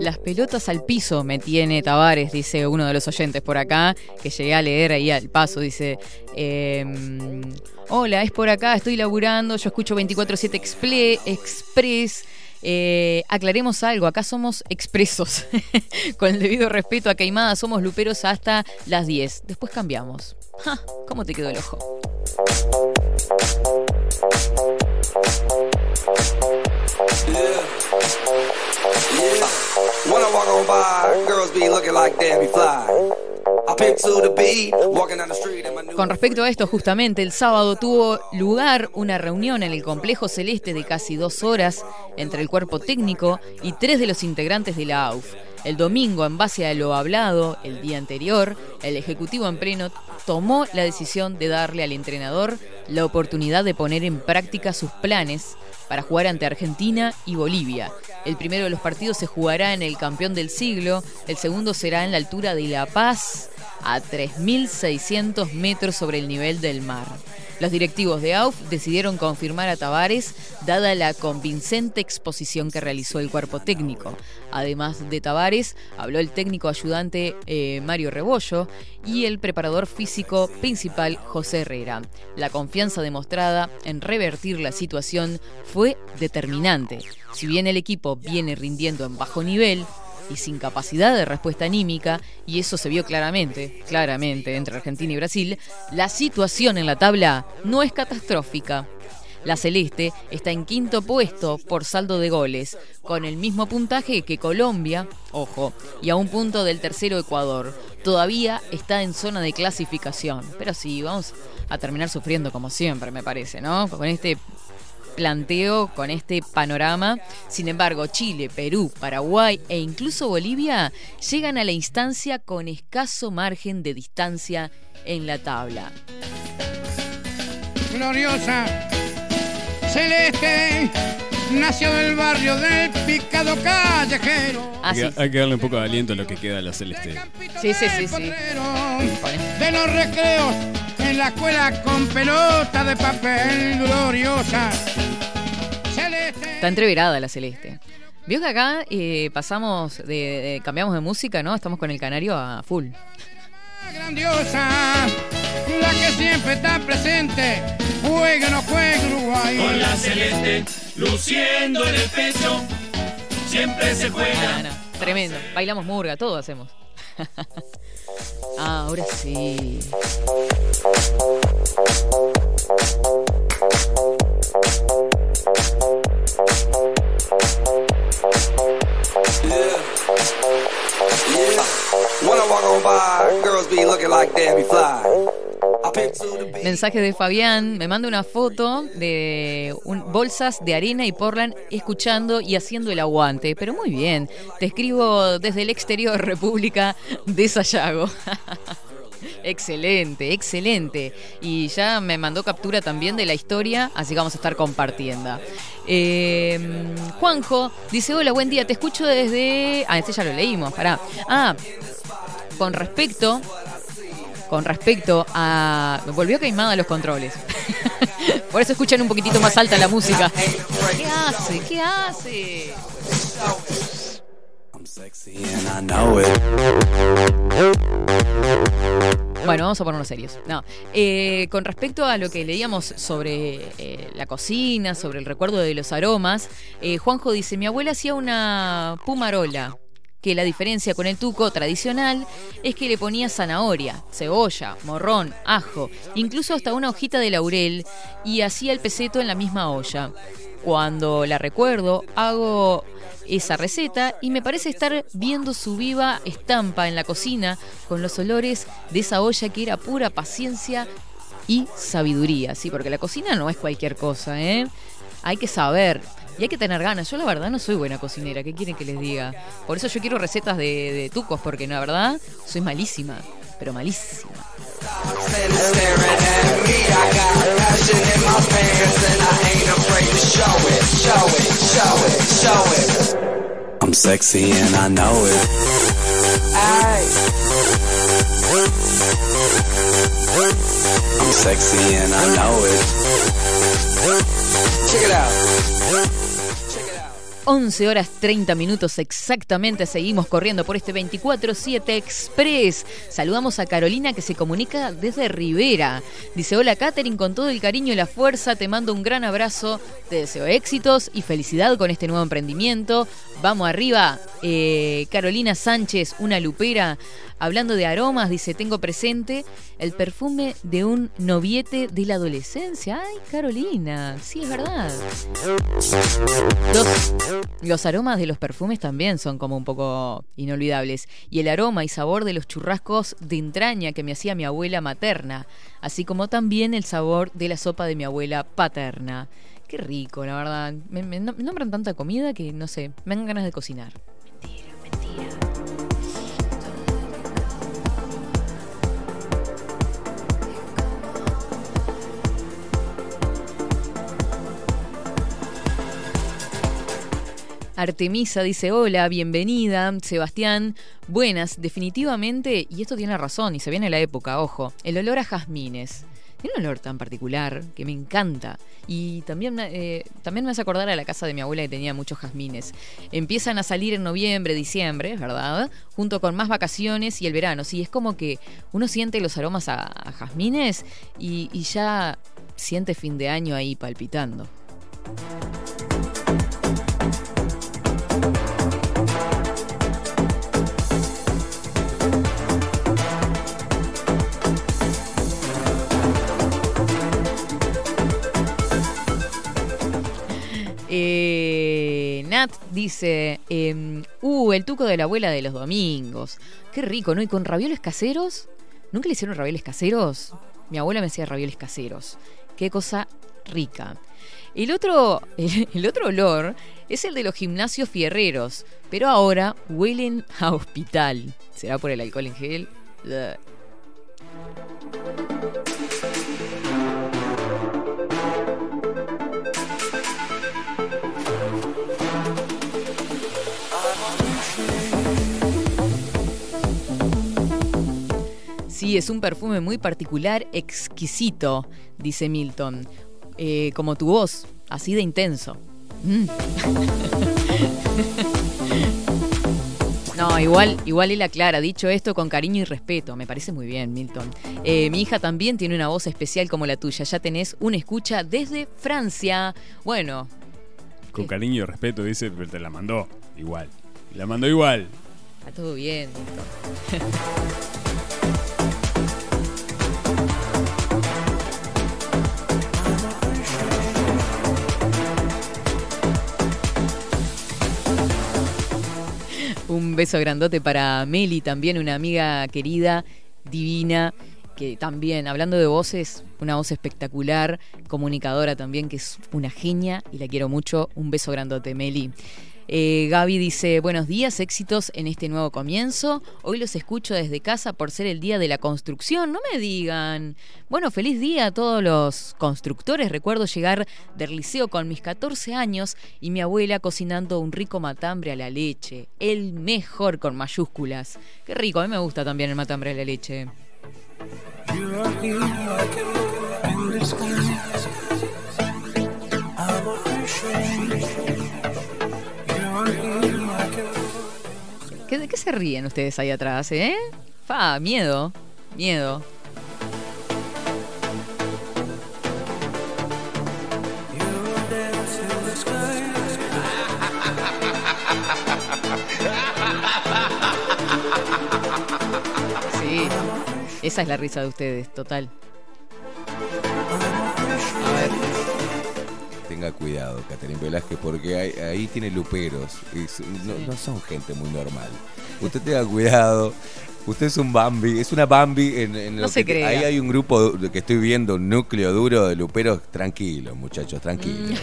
Las pelotas al piso me tiene Tavares, dice uno de los oyentes por acá, que llegué a leer ahí al paso, dice, em, hola, es por acá, estoy laburando, yo escucho 24-7 Exple- Express. Eh, aclaremos algo, acá somos expresos. (laughs) Con el debido respeto a Caimada, somos luperos hasta las 10. Después cambiamos. ¿Cómo te quedó el ojo? Thank you. Con respecto a esto, justamente el sábado tuvo lugar una reunión en el complejo celeste de casi dos horas entre el cuerpo técnico y tres de los integrantes de la AUF. El domingo, en base a lo hablado el día anterior, el Ejecutivo en pleno tomó la decisión de darle al entrenador la oportunidad de poner en práctica sus planes para jugar ante Argentina y Bolivia. El primero de los partidos se jugará en el campeón del siglo, el segundo será en la altura de La Paz, a 3.600 metros sobre el nivel del mar. Los directivos de AUF decidieron confirmar a Tavares, dada la convincente exposición que realizó el cuerpo técnico. Además de Tavares, habló el técnico ayudante eh, Mario Rebollo y el preparador físico principal José Herrera. La confianza demostrada en revertir la situación fue determinante. Si bien el equipo viene rindiendo en bajo nivel, y sin capacidad de respuesta anímica, y eso se vio claramente, claramente entre Argentina y Brasil, la situación en la tabla no es catastrófica. La Celeste está en quinto puesto por saldo de goles, con el mismo puntaje que Colombia, ojo, y a un punto del tercero Ecuador. Todavía está en zona de clasificación, pero sí, vamos a terminar sufriendo como siempre, me parece, ¿no? Con este planteo, con este panorama. Sin embargo, Chile, Perú, Paraguay e incluso Bolivia llegan a la instancia con escaso margen de distancia en la tabla. gloriosa celeste nació del barrio del picado callejero Ah, hay, que, hay que darle un poco de aliento a lo que queda a la celeste. Sí, sí, sí, sí. de los recreos en la escuela con pelota de papel gloriosa celeste Está entreverada la celeste. Vio que acá eh, pasamos de, de- cambiamos de música, ¿no? Estamos con el canario a full. grandiosa la que siempre está presente juegue o no juegue Uruguay Con la celeste luciendo en el pecho, siempre se juega. Ah, no, tremendo. Bailamos murga, todo hacemos. Ah, (laughs) ahora sí. Mensaje de Fabián, me manda una foto de bolsas de arena y Portland escuchando y haciendo el aguante. Pero muy bien, te escribo desde el exterior, (laughs) República de Sayago. (laughs) excelente, excelente. Y ya me mandó captura también de la historia, así que vamos a estar compartiendo. Eh, Juanjo dice, hola, buen día, te escucho desde... Ah, este ya lo leímos, pará. Ah, con respecto con respecto a. Me volvió queimada los controles. (laughs) Por eso escuchan un poquitito más alta la música. ¿Qué hace? ¿Qué hace? Bueno, vamos a ponernos serios. No. Eh, con respecto a lo que leíamos sobre eh, la cocina, sobre el recuerdo de los aromas, eh, Juanjo dice: Mi abuela hacía una pumarola. Que la diferencia con el tuco tradicional es que le ponía zanahoria, cebolla, morrón, ajo, incluso hasta una hojita de laurel y hacía el peseto en la misma olla. Cuando la recuerdo, hago esa receta y me parece estar viendo su viva estampa en la cocina con los olores de esa olla que era pura paciencia y sabiduría, sí, porque la cocina no es cualquier cosa, ¿eh? Hay que saber y hay que tener ganas. Yo la verdad no soy buena cocinera, ¿qué quieren que les diga? Por eso yo quiero recetas de, de tucos, porque la verdad soy malísima, pero malísima. I'm sexy and I know it. I'm sexy and I know it. Check it out. 11 horas 30 minutos exactamente, seguimos corriendo por este 24-7 Express. Saludamos a Carolina que se comunica desde Rivera. Dice, hola Katherine, con todo el cariño y la fuerza, te mando un gran abrazo, te deseo éxitos y felicidad con este nuevo emprendimiento. Vamos arriba, Eh, Carolina Sánchez, una lupera. Hablando de aromas, dice, tengo presente el perfume de un noviete de la adolescencia. Ay, Carolina, sí es verdad. Los aromas de los perfumes también son como un poco inolvidables. Y el aroma y sabor de los churrascos de entraña que me hacía mi abuela materna. Así como también el sabor de la sopa de mi abuela paterna. Qué rico, la verdad. Me, me nom- nombran tanta comida que, no sé, me dan ganas de cocinar. Artemisa dice, hola, bienvenida. Sebastián, buenas, definitivamente, y esto tiene razón, y se viene la época, ojo, el olor a jazmines. Tiene un olor tan particular que me encanta. Y también, eh, también me hace acordar a la casa de mi abuela que tenía muchos jazmines. Empiezan a salir en noviembre, diciembre, ¿verdad? Junto con más vacaciones y el verano. Sí, es como que uno siente los aromas a, jazmines y, y ya siente fin de año ahí palpitando. Eh, Nat dice, em, uh, el tuco de la abuela de los domingos. Qué rico, ¿no? Y con ravioles caseros. ¿Nunca le hicieron ravioles caseros? Mi abuela me hacía ravioles caseros. Qué cosa rica. El otro, (laughs) el otro olor es el de los gimnasios fierreros, pero ahora huelen a hospital. ¿Será por el alcohol en gel? Sí, es un perfume muy particular, exquisito, dice Milton. Eh, como tu voz, así de intenso. Mm. (laughs) No, igual, igual él aclara, dicho esto con cariño y respeto, me parece muy bien, Milton. Eh, mi hija también tiene una voz especial como la tuya, ya tenés una escucha desde Francia. Bueno, Con cariño y respeto, dice, pero te la mandó igual. La mandó igual. está todo bien, Milton. (laughs) Un beso grandote para Meli, también una amiga querida, divina, que también, hablando de voces, una voz espectacular, comunicadora también, que es una genia y la quiero mucho. Un beso grandote, Meli. Eh, Gaby dice, buenos días, éxitos en este nuevo comienzo. Hoy los escucho desde casa por ser el día de la construcción. No me digan. Bueno, feliz día a todos los constructores. Recuerdo llegar del liceo con mis 14 años y mi abuela cocinando un rico matambre a la leche. El mejor con mayúsculas. Qué rico, a mí me gusta también el matambre a la leche. ¿Qué- ¿De qué se ríen ustedes ahí atrás, eh? Fa, miedo, miedo. Sí, esa es la risa de ustedes, total. Tenga cuidado, Caterín Velázquez, porque ahí, ahí tiene luperos. y s- no, no son gente muy normal. Usted tenga cuidado. Usted es un Bambi, es una Bambi en, en No lo se que crea. ahí hay un grupo que estoy viendo, un núcleo duro de luperos. Tranquilos, muchachos, tranquilos.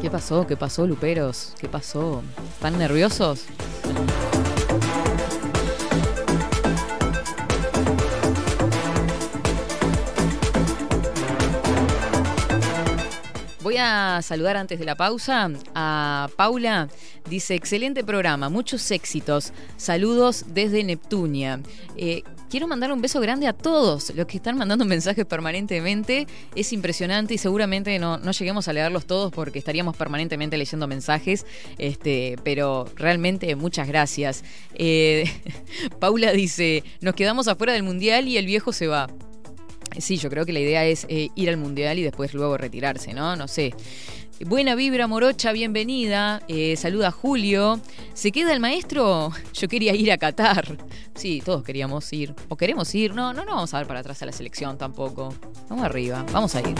¿Qué pasó? ¿Qué pasó, Luperos? ¿Qué pasó? ¿Están nerviosos? Voy a saludar antes de la pausa a Paula. Dice, excelente programa, muchos éxitos. Saludos desde Neptunia. Eh, quiero mandar un beso grande a todos los que están mandando (laughs) mensajes permanentemente. Es impresionante y seguramente no, no lleguemos a leerlos todos porque estaríamos permanentemente leyendo mensajes. Este, pero realmente muchas gracias. Eh, (laughs) Paula dice, nos quedamos afuera del Mundial y el viejo se va. Sí, yo creo que la idea es eh, ir al mundial y después luego retirarse, ¿no? No sé. Buena vibra, Morocha, bienvenida. Eh, saluda a Julio. ¿Se queda el maestro? (laughs) Yo quería ir a Qatar. Sí, todos queríamos ir. ¿O queremos ir? No, no, no vamos a ver para atrás a la selección tampoco. Vamos arriba, vamos a ir.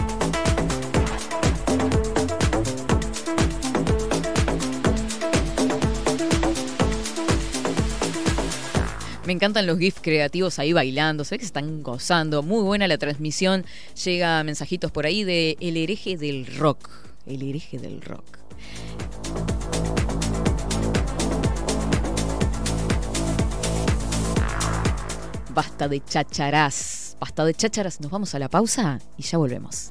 Me encantan los GIFs creativos ahí bailando, sé que se están gozando. Muy buena la transmisión. Llega mensajitos por ahí de El hereje del rock. El hereje del rock. Basta de chacharás. Basta de chácharas. Nos vamos a la pausa y ya volvemos.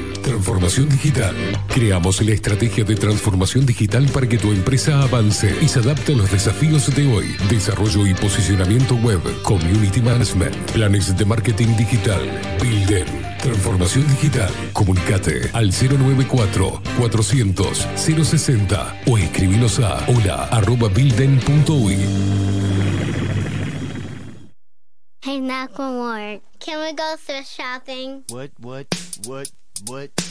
transformación digital. Creamos la estrategia de transformación digital para que tu empresa avance y se adapte a los desafíos de hoy. Desarrollo y posicionamiento web, community management, planes de marketing digital. Bilden, transformación digital. Comunicate al 094 400 060 o escribinos a hola arroba. Hey, Macklemore, can we go thrift shopping? What, what, what, what,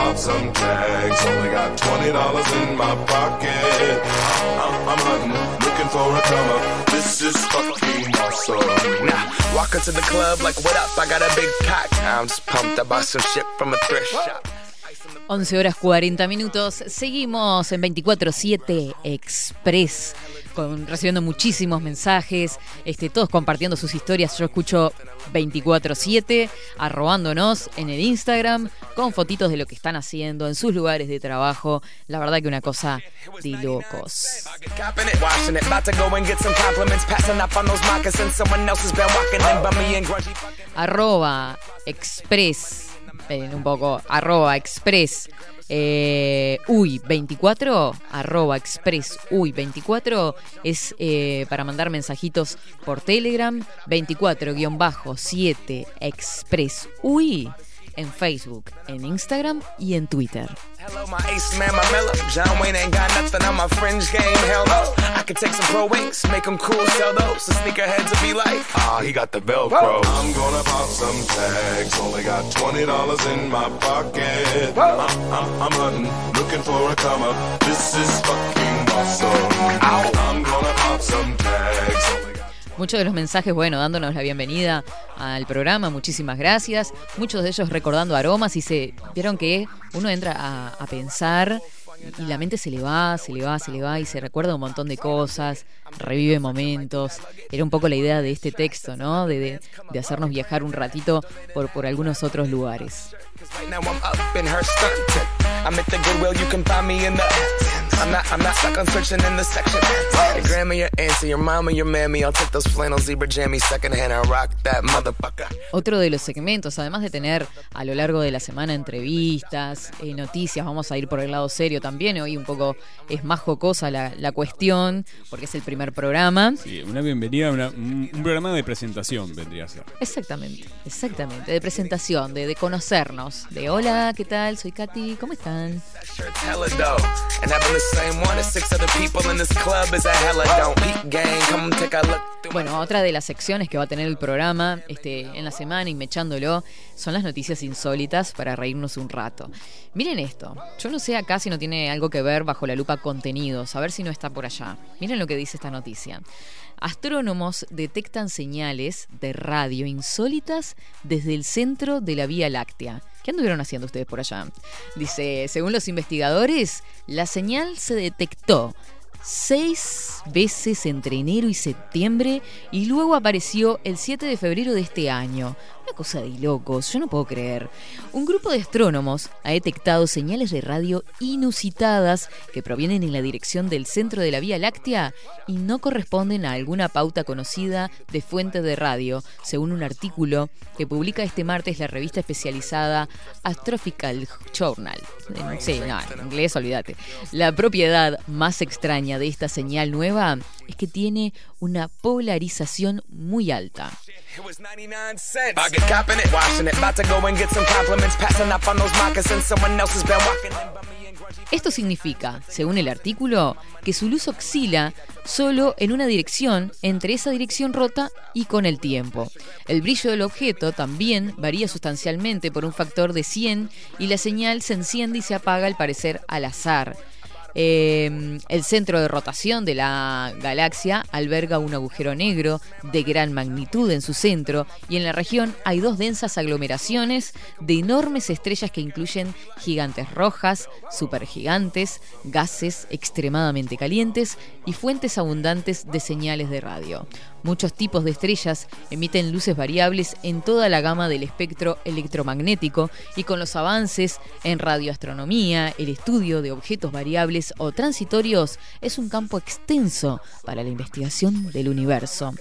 pop some tags. Only got twenty dollars in my pocket. I'm, I'm hunting, looking for a come up. This is fucking awesome. Nah, walk into the club like, what up? I got a big cock. I'm just pumped. I bought some shit from a thrift shop. 11 horas 40 minutos. Seguimos en 24-7 Express. Con, recibiendo muchísimos mensajes, este, todos compartiendo sus historias. Yo escucho 24-7, arrobándonos en el Instagram, con fotitos de lo que están haciendo en sus lugares de trabajo. La verdad que una cosa de locos. Arroba express, un poco, arroba express eh, uy 24, arroba express uy 24 es eh, para mandar mensajitos por Telegram, 24-7 express uy en Facebook, en Instagram y en Twitter. Muchos de los mensajes, bueno, dándonos la bienvenida al programa, muchísimas gracias. Muchos de ellos recordando aromas y se vieron que uno entra a, pensar y la mente se le va, se le va, se le va y se recuerda un montón de cosas, revive momentos. Era un poco la idea de este texto, ¿no? De, de- de hacernos viajar un ratito por, por algunos otros lugares. Right now I'm up in her skirt. I'm at the Goodwill, you can find me in the. I'm not, I'm not stuck on searching in the section. Your grandma, your auntie, your mama, your mammy. I'll take those flannel zebra jammies secondhand and rock that motherfucker. Otro de los segmentos, además de tener a lo largo de la semana entrevistas, eh, noticias, vamos a ir por el lado serio también. Hoy un poco es más jocosa la, la cuestión, porque es el primer programa. Sí, una bienvenida, una- un, un programa de presentación vendría a ser. Exactamente, exactamente. De presentación, de, de conocernos. De hola, ¿qué tal? Soy Katy, ¿cómo están? Bueno, otra de las secciones que va a tener el programa este, en la semana y mechándolo son las noticias insólitas para reírnos un rato. Miren esto, yo no sé acá si no tiene algo que ver bajo la lupa contenidos, a ver si no está por allá. Miren lo que dice esta noticia. Astrónomos detectan señales de radio insólitas desde el centro de la Vía Láctea. ¿Qué anduvieron haciendo ustedes por allá? Dice, según los investigadores, la señal se detectó seis veces entre enero y septiembre y luego apareció el 7 de febrero de este año. Una cosa de locos, yo no puedo creer. Un grupo de astrónomos ha detectado señales de radio inusitadas que provienen en la dirección del centro de la Vía Láctea y no corresponden a alguna pauta conocida de fuente de radio, según un artículo que publica este martes la revista especializada Astrophical Journal. Eh, Sí, no, en inglés olvídate. La propiedad más extraña de esta señal nueva es que tiene una polarización muy alta. It was 99 cents. I get copping it, washing it. About to go and get some compliments. Passing up on those moccasins. Someone else has been walking in by me and grungy. Esto significa, según el artículo, que su luz oscila solo en una dirección entre esa dirección rota y con el tiempo. El brillo del objeto también varía sustancialmente por un factor de 100 y la señal se enciende y se apaga al parecer al azar. Eh, el centro de rotación de la galaxia alberga un agujero negro de gran magnitud en su centro y en la región hay dos densas aglomeraciones de enormes estrellas que incluyen gigantes rojas, supergigantes, gases extremadamente calientes y fuentes abundantes de señales de radio. Muchos tipos de estrellas emiten luces variables en toda la gama del espectro electromagnético y con los avances en radioastronomía, el estudio de objetos variables o transitorios es un campo extenso para la investigación del universo.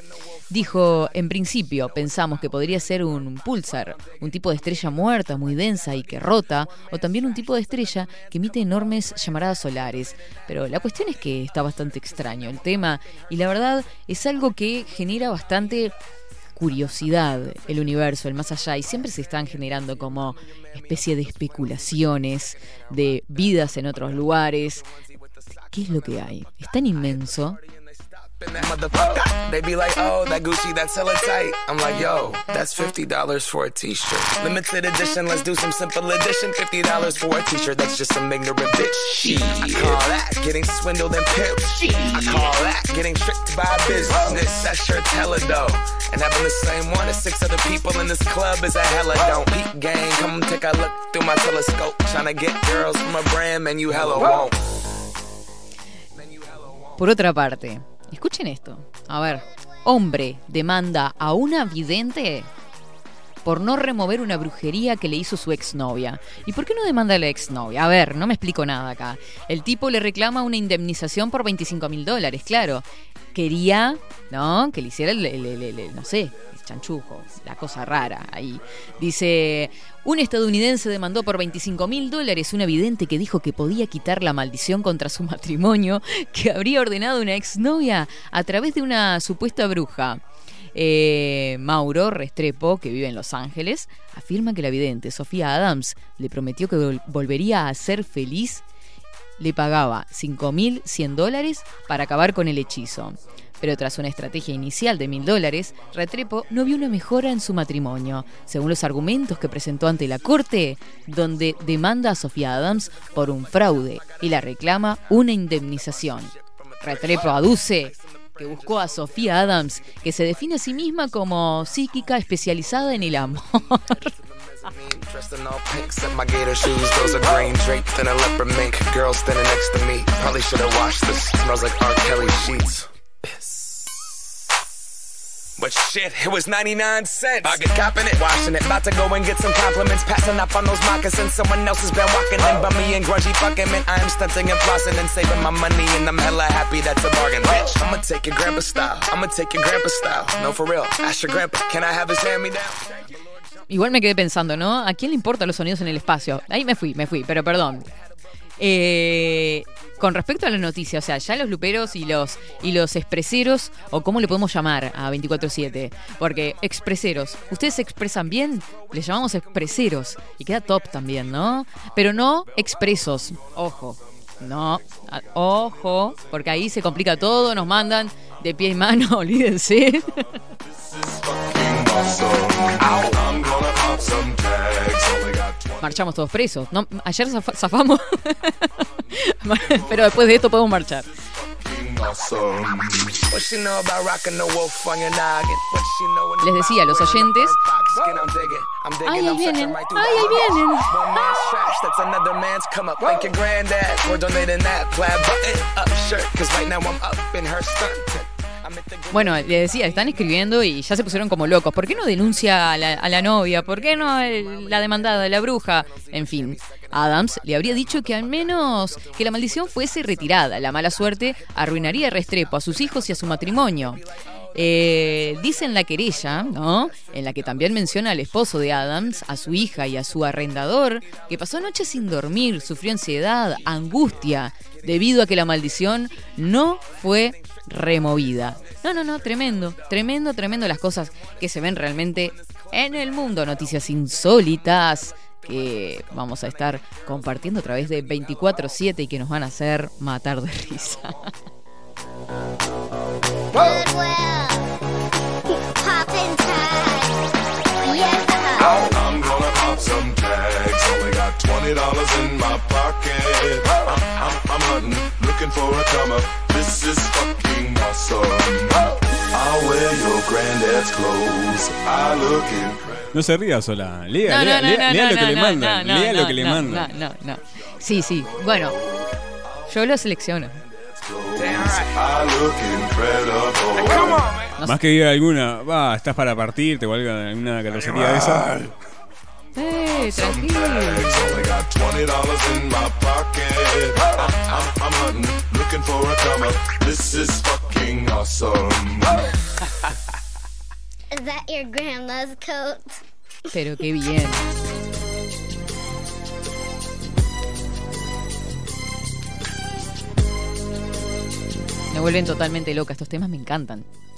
Dijo, en principio pensamos que podría ser un pulsar, un tipo de estrella muerta muy densa y que rota, o también un tipo de estrella que emite enormes llamaradas solares. Pero la cuestión es que está bastante extraño el tema y la verdad es algo que genera bastante curiosidad el universo, el más allá, y siempre se están generando como especie de especulaciones de vidas en otros lugares. ¿Qué es lo que hay? Es tan inmenso. That motherfucker, they be like, oh, that Gucci, that's hella tight. I'm like, yo, that's $50 for a t-shirt. Limited edition, let's do some simple edition. $50 for a t-shirt, that's just some ignorant bitch. Shit. I call that getting swindled and pimped. I call that getting tricked by a business. That's sure hella dough. And having the same one as six other people in this club is a hella don't. Peep gang, come take a look through my telescope. Tryna get girls from a brand, man, you hella won't. Por otra parte, escuchen esto. A ver, hombre demanda a una vidente por no remover una brujería que le hizo su exnovia. ¿Y por qué no demanda a la exnovia? A ver, no me explico nada acá. El tipo le reclama una indemnización por 25 mil dólares, claro. Quería, ¿no? Que le hiciera el, el- el- no sé, chanchujo, la cosa rara ahí. Dice, un estadounidense demandó por 25 mil dólares una vidente que dijo que podía quitar la maldición contra su matrimonio que habría ordenado una exnovia a través de una supuesta bruja. Eh, Mauro Restrepo, que vive en Los Ángeles, afirma que la vidente Sofía Adams le prometió que vol- volvería a ser feliz. Le pagaba 5.100 dólares para acabar con el hechizo. Pero tras una estrategia inicial de mil dólares, Restrepo no vio una mejora en su matrimonio, según los argumentos que presentó ante la corte, donde demanda a Sofía Adams por un fraude y la reclama una indemnización. Restrepo aduce que buscó a Sofía Adams, que se define a sí misma como psíquica especializada en el amor. (laughs) But shit, it was 99 cents. I get copping it, washing it. About to go and get some compliments. Passing up on those moccasins. Someone else has been walking in me and grungy fucking man. I am stunting and flossing and saving my money. And I'm hella happy that's a bargain, bitch. I'ma take your grandpa style. I'ma take your grandpa style. No, for real. Ask your grandpa, can I have his hand me down? Igual me quedé pensando, ¿no? ¿A quién le importan los sonidos en el espacio? Ahí me fui, me fui, pero perdón. Eh, con respecto a la noticia, o sea, ya los luperos y los y los expreseros, o cómo le podemos llamar a 24-7, porque expreseros, ¿ustedes se expresan bien? Les llamamos expreseros, y queda top también, ¿no? Pero no expresos, ojo. No, ojo, porque ahí se complica todo, nos mandan de pie y mano, (laughs) olvídense. Marchamos todos presos. No, ayer zaf- zafamos, (laughs) pero después de esto podemos marchar. Les decía a los oyentes. Ay, ahí vienen. Ay, ahí vienen. Bueno, les decía, están escribiendo y ya se pusieron como locos. ¿Por qué no denuncia a la, a novia? ¿Por qué no la demandada de la bruja? En fin, Adams le habría dicho que al menos que la maldición fuese retirada. La mala suerte arruinaría Restrepo a sus hijos y a su matrimonio. Eh, dice en la querella, ¿no? En la que también menciona al esposo de Adams, a su hija y a su arrendador, que pasó noches sin dormir, sufrió ansiedad, angustia, debido a que la maldición no fue removida. No, no, no, tremendo, tremendo, tremendo las cosas que se ven realmente en el mundo. Noticias insólitas que vamos a estar compartiendo a través de 24/7 y que nos van a hacer matar de risa. Got twenty dollars in my pocket. I'm, I'm, I'm hunting, looking for a comer. This is fucking awesome. I'll wear your granddad's clothes. I look incredible. No se ría sola. Lea, No, lea, no, no, lea, no, lea no, lo que no, le mandan. no, lea no, lo que le mandan. No, no, no. Sí, sí. Bueno, yo lo selecciono. Más que diga alguna, va, estás para partirte o alguna carrocería de esa. Eh, tranquilo. Only got twenty dollars in my pocket. I'm, I'm, I'm hunting, looking for a comer. This is fucking awesome. Is that your grandma's coat? Pero qué bien. Me vuelven totalmente loca. Estos temas me encantan.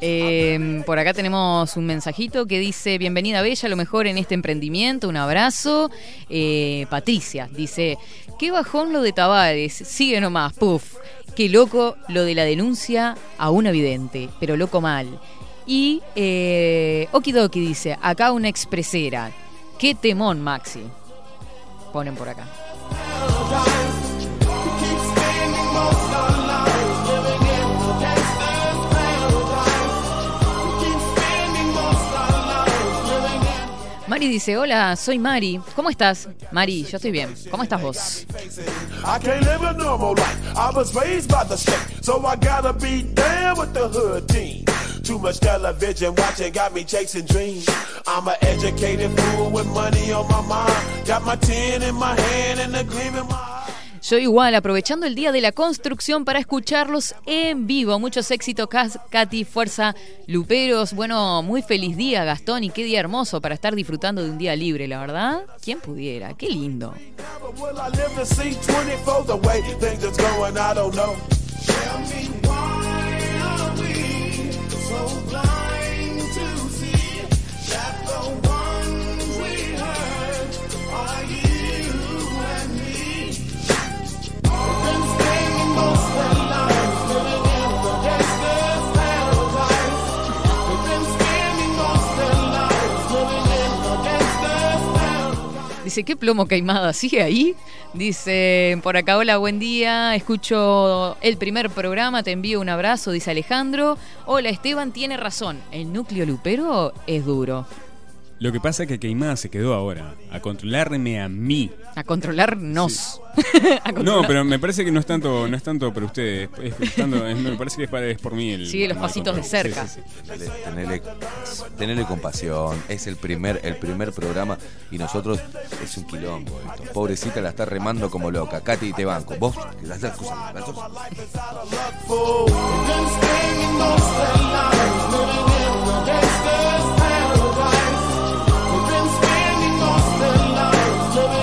Eh, por acá tenemos un mensajito que dice, bienvenida Bella, lo mejor en este emprendimiento, un abrazo. Eh, Patricia dice, qué bajón lo de Tavares, sigue nomás, puff. Qué loco lo de la denuncia a un evidente, pero loco mal. Y eh, Okidoki dice, acá una expresera. Qué temón, Maxi. Ponen por acá. Mari dice, hola, soy Mari. ¿Cómo estás? Mari, yo estoy bien. ¿Cómo estás vos? Too much television watching got me chasing dreams. I'm an educated fool with money on my mind. Got my tin in my hand and a gleam in my eye. Yo igual, aprovechando el día de la construcción para escucharlos en vivo. Muchos éxitos, Katy, fuerza, Luperos. Bueno, muy feliz día, Gastón, y qué día hermoso para estar disfrutando de un día libre, la verdad. ¿Quién pudiera? Qué lindo. Will I live to see 24 the way things is going? I don't know. Tell me why are we so Dice, ¿qué plomo caimada? ¿Sigue ahí? Dice, por acá, hola, buen día. Escucho el primer programa, te envío un abrazo, dice Alejandro. Hola, Esteban tiene razón. El núcleo lupero es duro. Lo que pasa es que Queimada se quedó ahora a controlarme a mí. A controlarnos. (laughs) A No, pero me parece que no es tanto, no es tanto por ustedes, es, es tanto- es- me parece que es, para- es por mí el. Sigue los el pasitos de cerca. Sí, sí, sí. Tenele, tenele- tenele compasión, es el primer, el primer programa y nosotros es un quilombo esto. Pobrecita la está remando como loca. Katy, te banco. Vos, las das cosas, las dos. Let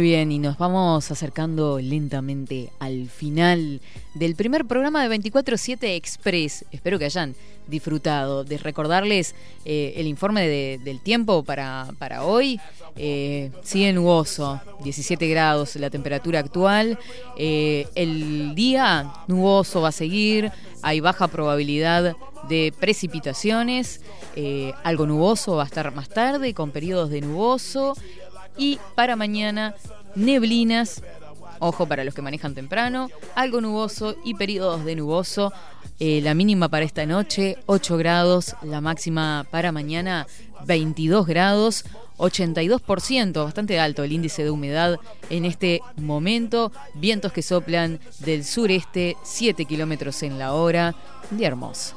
Muy bien, y nos vamos acercando lentamente al final del primer programa de 24-7 Express. Espero que hayan disfrutado de recordarles eh, el informe de- del tiempo para, para hoy. Eh, sigue nuboso, 17 grados la temperatura actual. Eh, el día nuboso va a seguir, hay baja probabilidad de precipitaciones, eh, algo nuboso va a estar más tarde con periodos de nuboso y para mañana neblinas, ojo para los que manejan temprano, algo nuboso y periodos de nuboso. Eh, la mínima para esta noche 8 grados, la máxima para mañana 22 grados. 82%, bastante alto el índice de humedad en este momento. Vientos que soplan del sureste, 7 kilómetros en la hora. Día hermoso.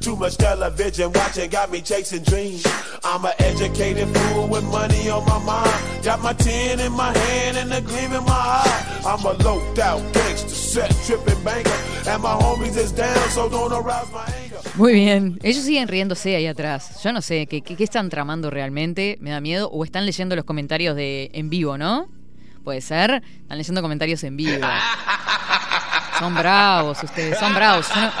Too much television watching got me chasing dreams. I'm an educated fool with money on my mind. Got my tin in my hand and a gleam in my eye. I'm a loped out gangster, set tripping banker. And my homies is down, so don't arouse my anger. Muy bien, ellos siguen riéndose ahí atrás. Yo no sé, ¿qué, qué, qué están tramando realmente? Me da miedo. O están leyendo los comentarios de en vivo, ¿no? Puede ser. Están leyendo comentarios en vivo. (laughs) Son bravos ustedes, son bravos. Yo no-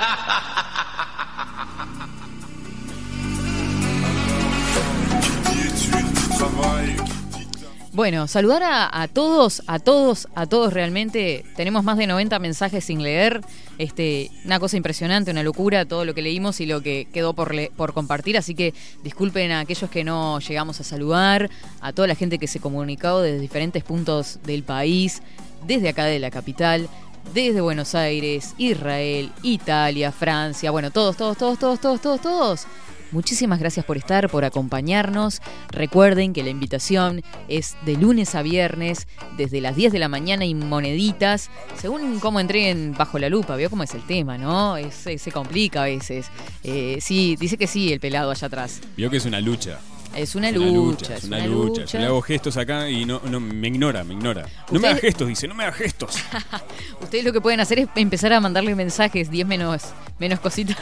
Bueno, saludar a, todos, a todos, a todos realmente. Tenemos más de 90 mensajes sin leer. Este, una cosa impresionante, una locura, todo lo que leímos y lo que quedó por, le- por compartir. Así que disculpen a aquellos que no llegamos a saludar, a toda la gente que se comunicó desde diferentes puntos del país, desde acá de la capital, desde Buenos Aires, Israel, Italia, Francia. Bueno, todos, todos, todos, todos, todos, todos, todos. Muchísimas gracias por estar, por acompañarnos. Recuerden que la invitación es de lunes a viernes, desde las 10 de la mañana y moneditas, según cómo entreguen bajo la lupa. Veo cómo es el tema, ¿no? Es- se- complica a veces. Eh, sí, dice que sí, el pelado allá atrás. Vio que es una lucha. Es una Es lucha, es una lucha. Yo le hago gestos acá y no, no me ignora, me ignora. No me hagas gestos, dice, no me hagas gestos. (laughs) Ustedes lo que pueden hacer es empezar a mandarle mensajes, 10 menos, menos cositas.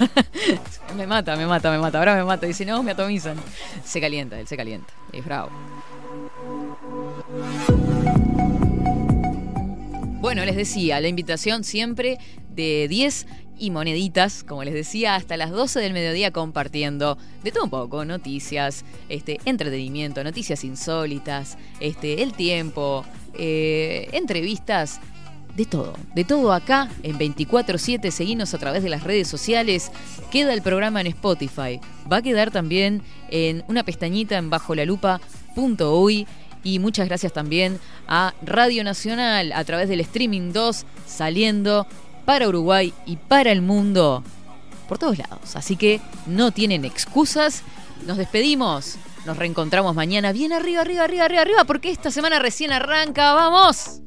(laughs) me mata, me mata, me mata. Ahora me mata. Dice, no, me atomizan. Se calienta, él se calienta. Es bravo. Bueno, les decía, la invitación siempre de 10 y moneditas, como les decía, hasta las 12 del mediodía compartiendo de todo un poco, noticias, este, entretenimiento, noticias insólitas, este, el tiempo, eh, entrevistas, de todo, de todo acá en 24/7, seguinos a través de las redes sociales, queda el programa en Spotify, va a quedar también en una pestañita en bajo la lupa.uy Y muchas gracias también a Radio Nacional a través del Streaming 2 saliendo para Uruguay y para el mundo por todos lados. Así que no tienen excusas. Nos despedimos. Nos reencontramos mañana bien arriba, arriba, arriba, arriba, arriba, porque esta semana recién arranca. ¡Vamos!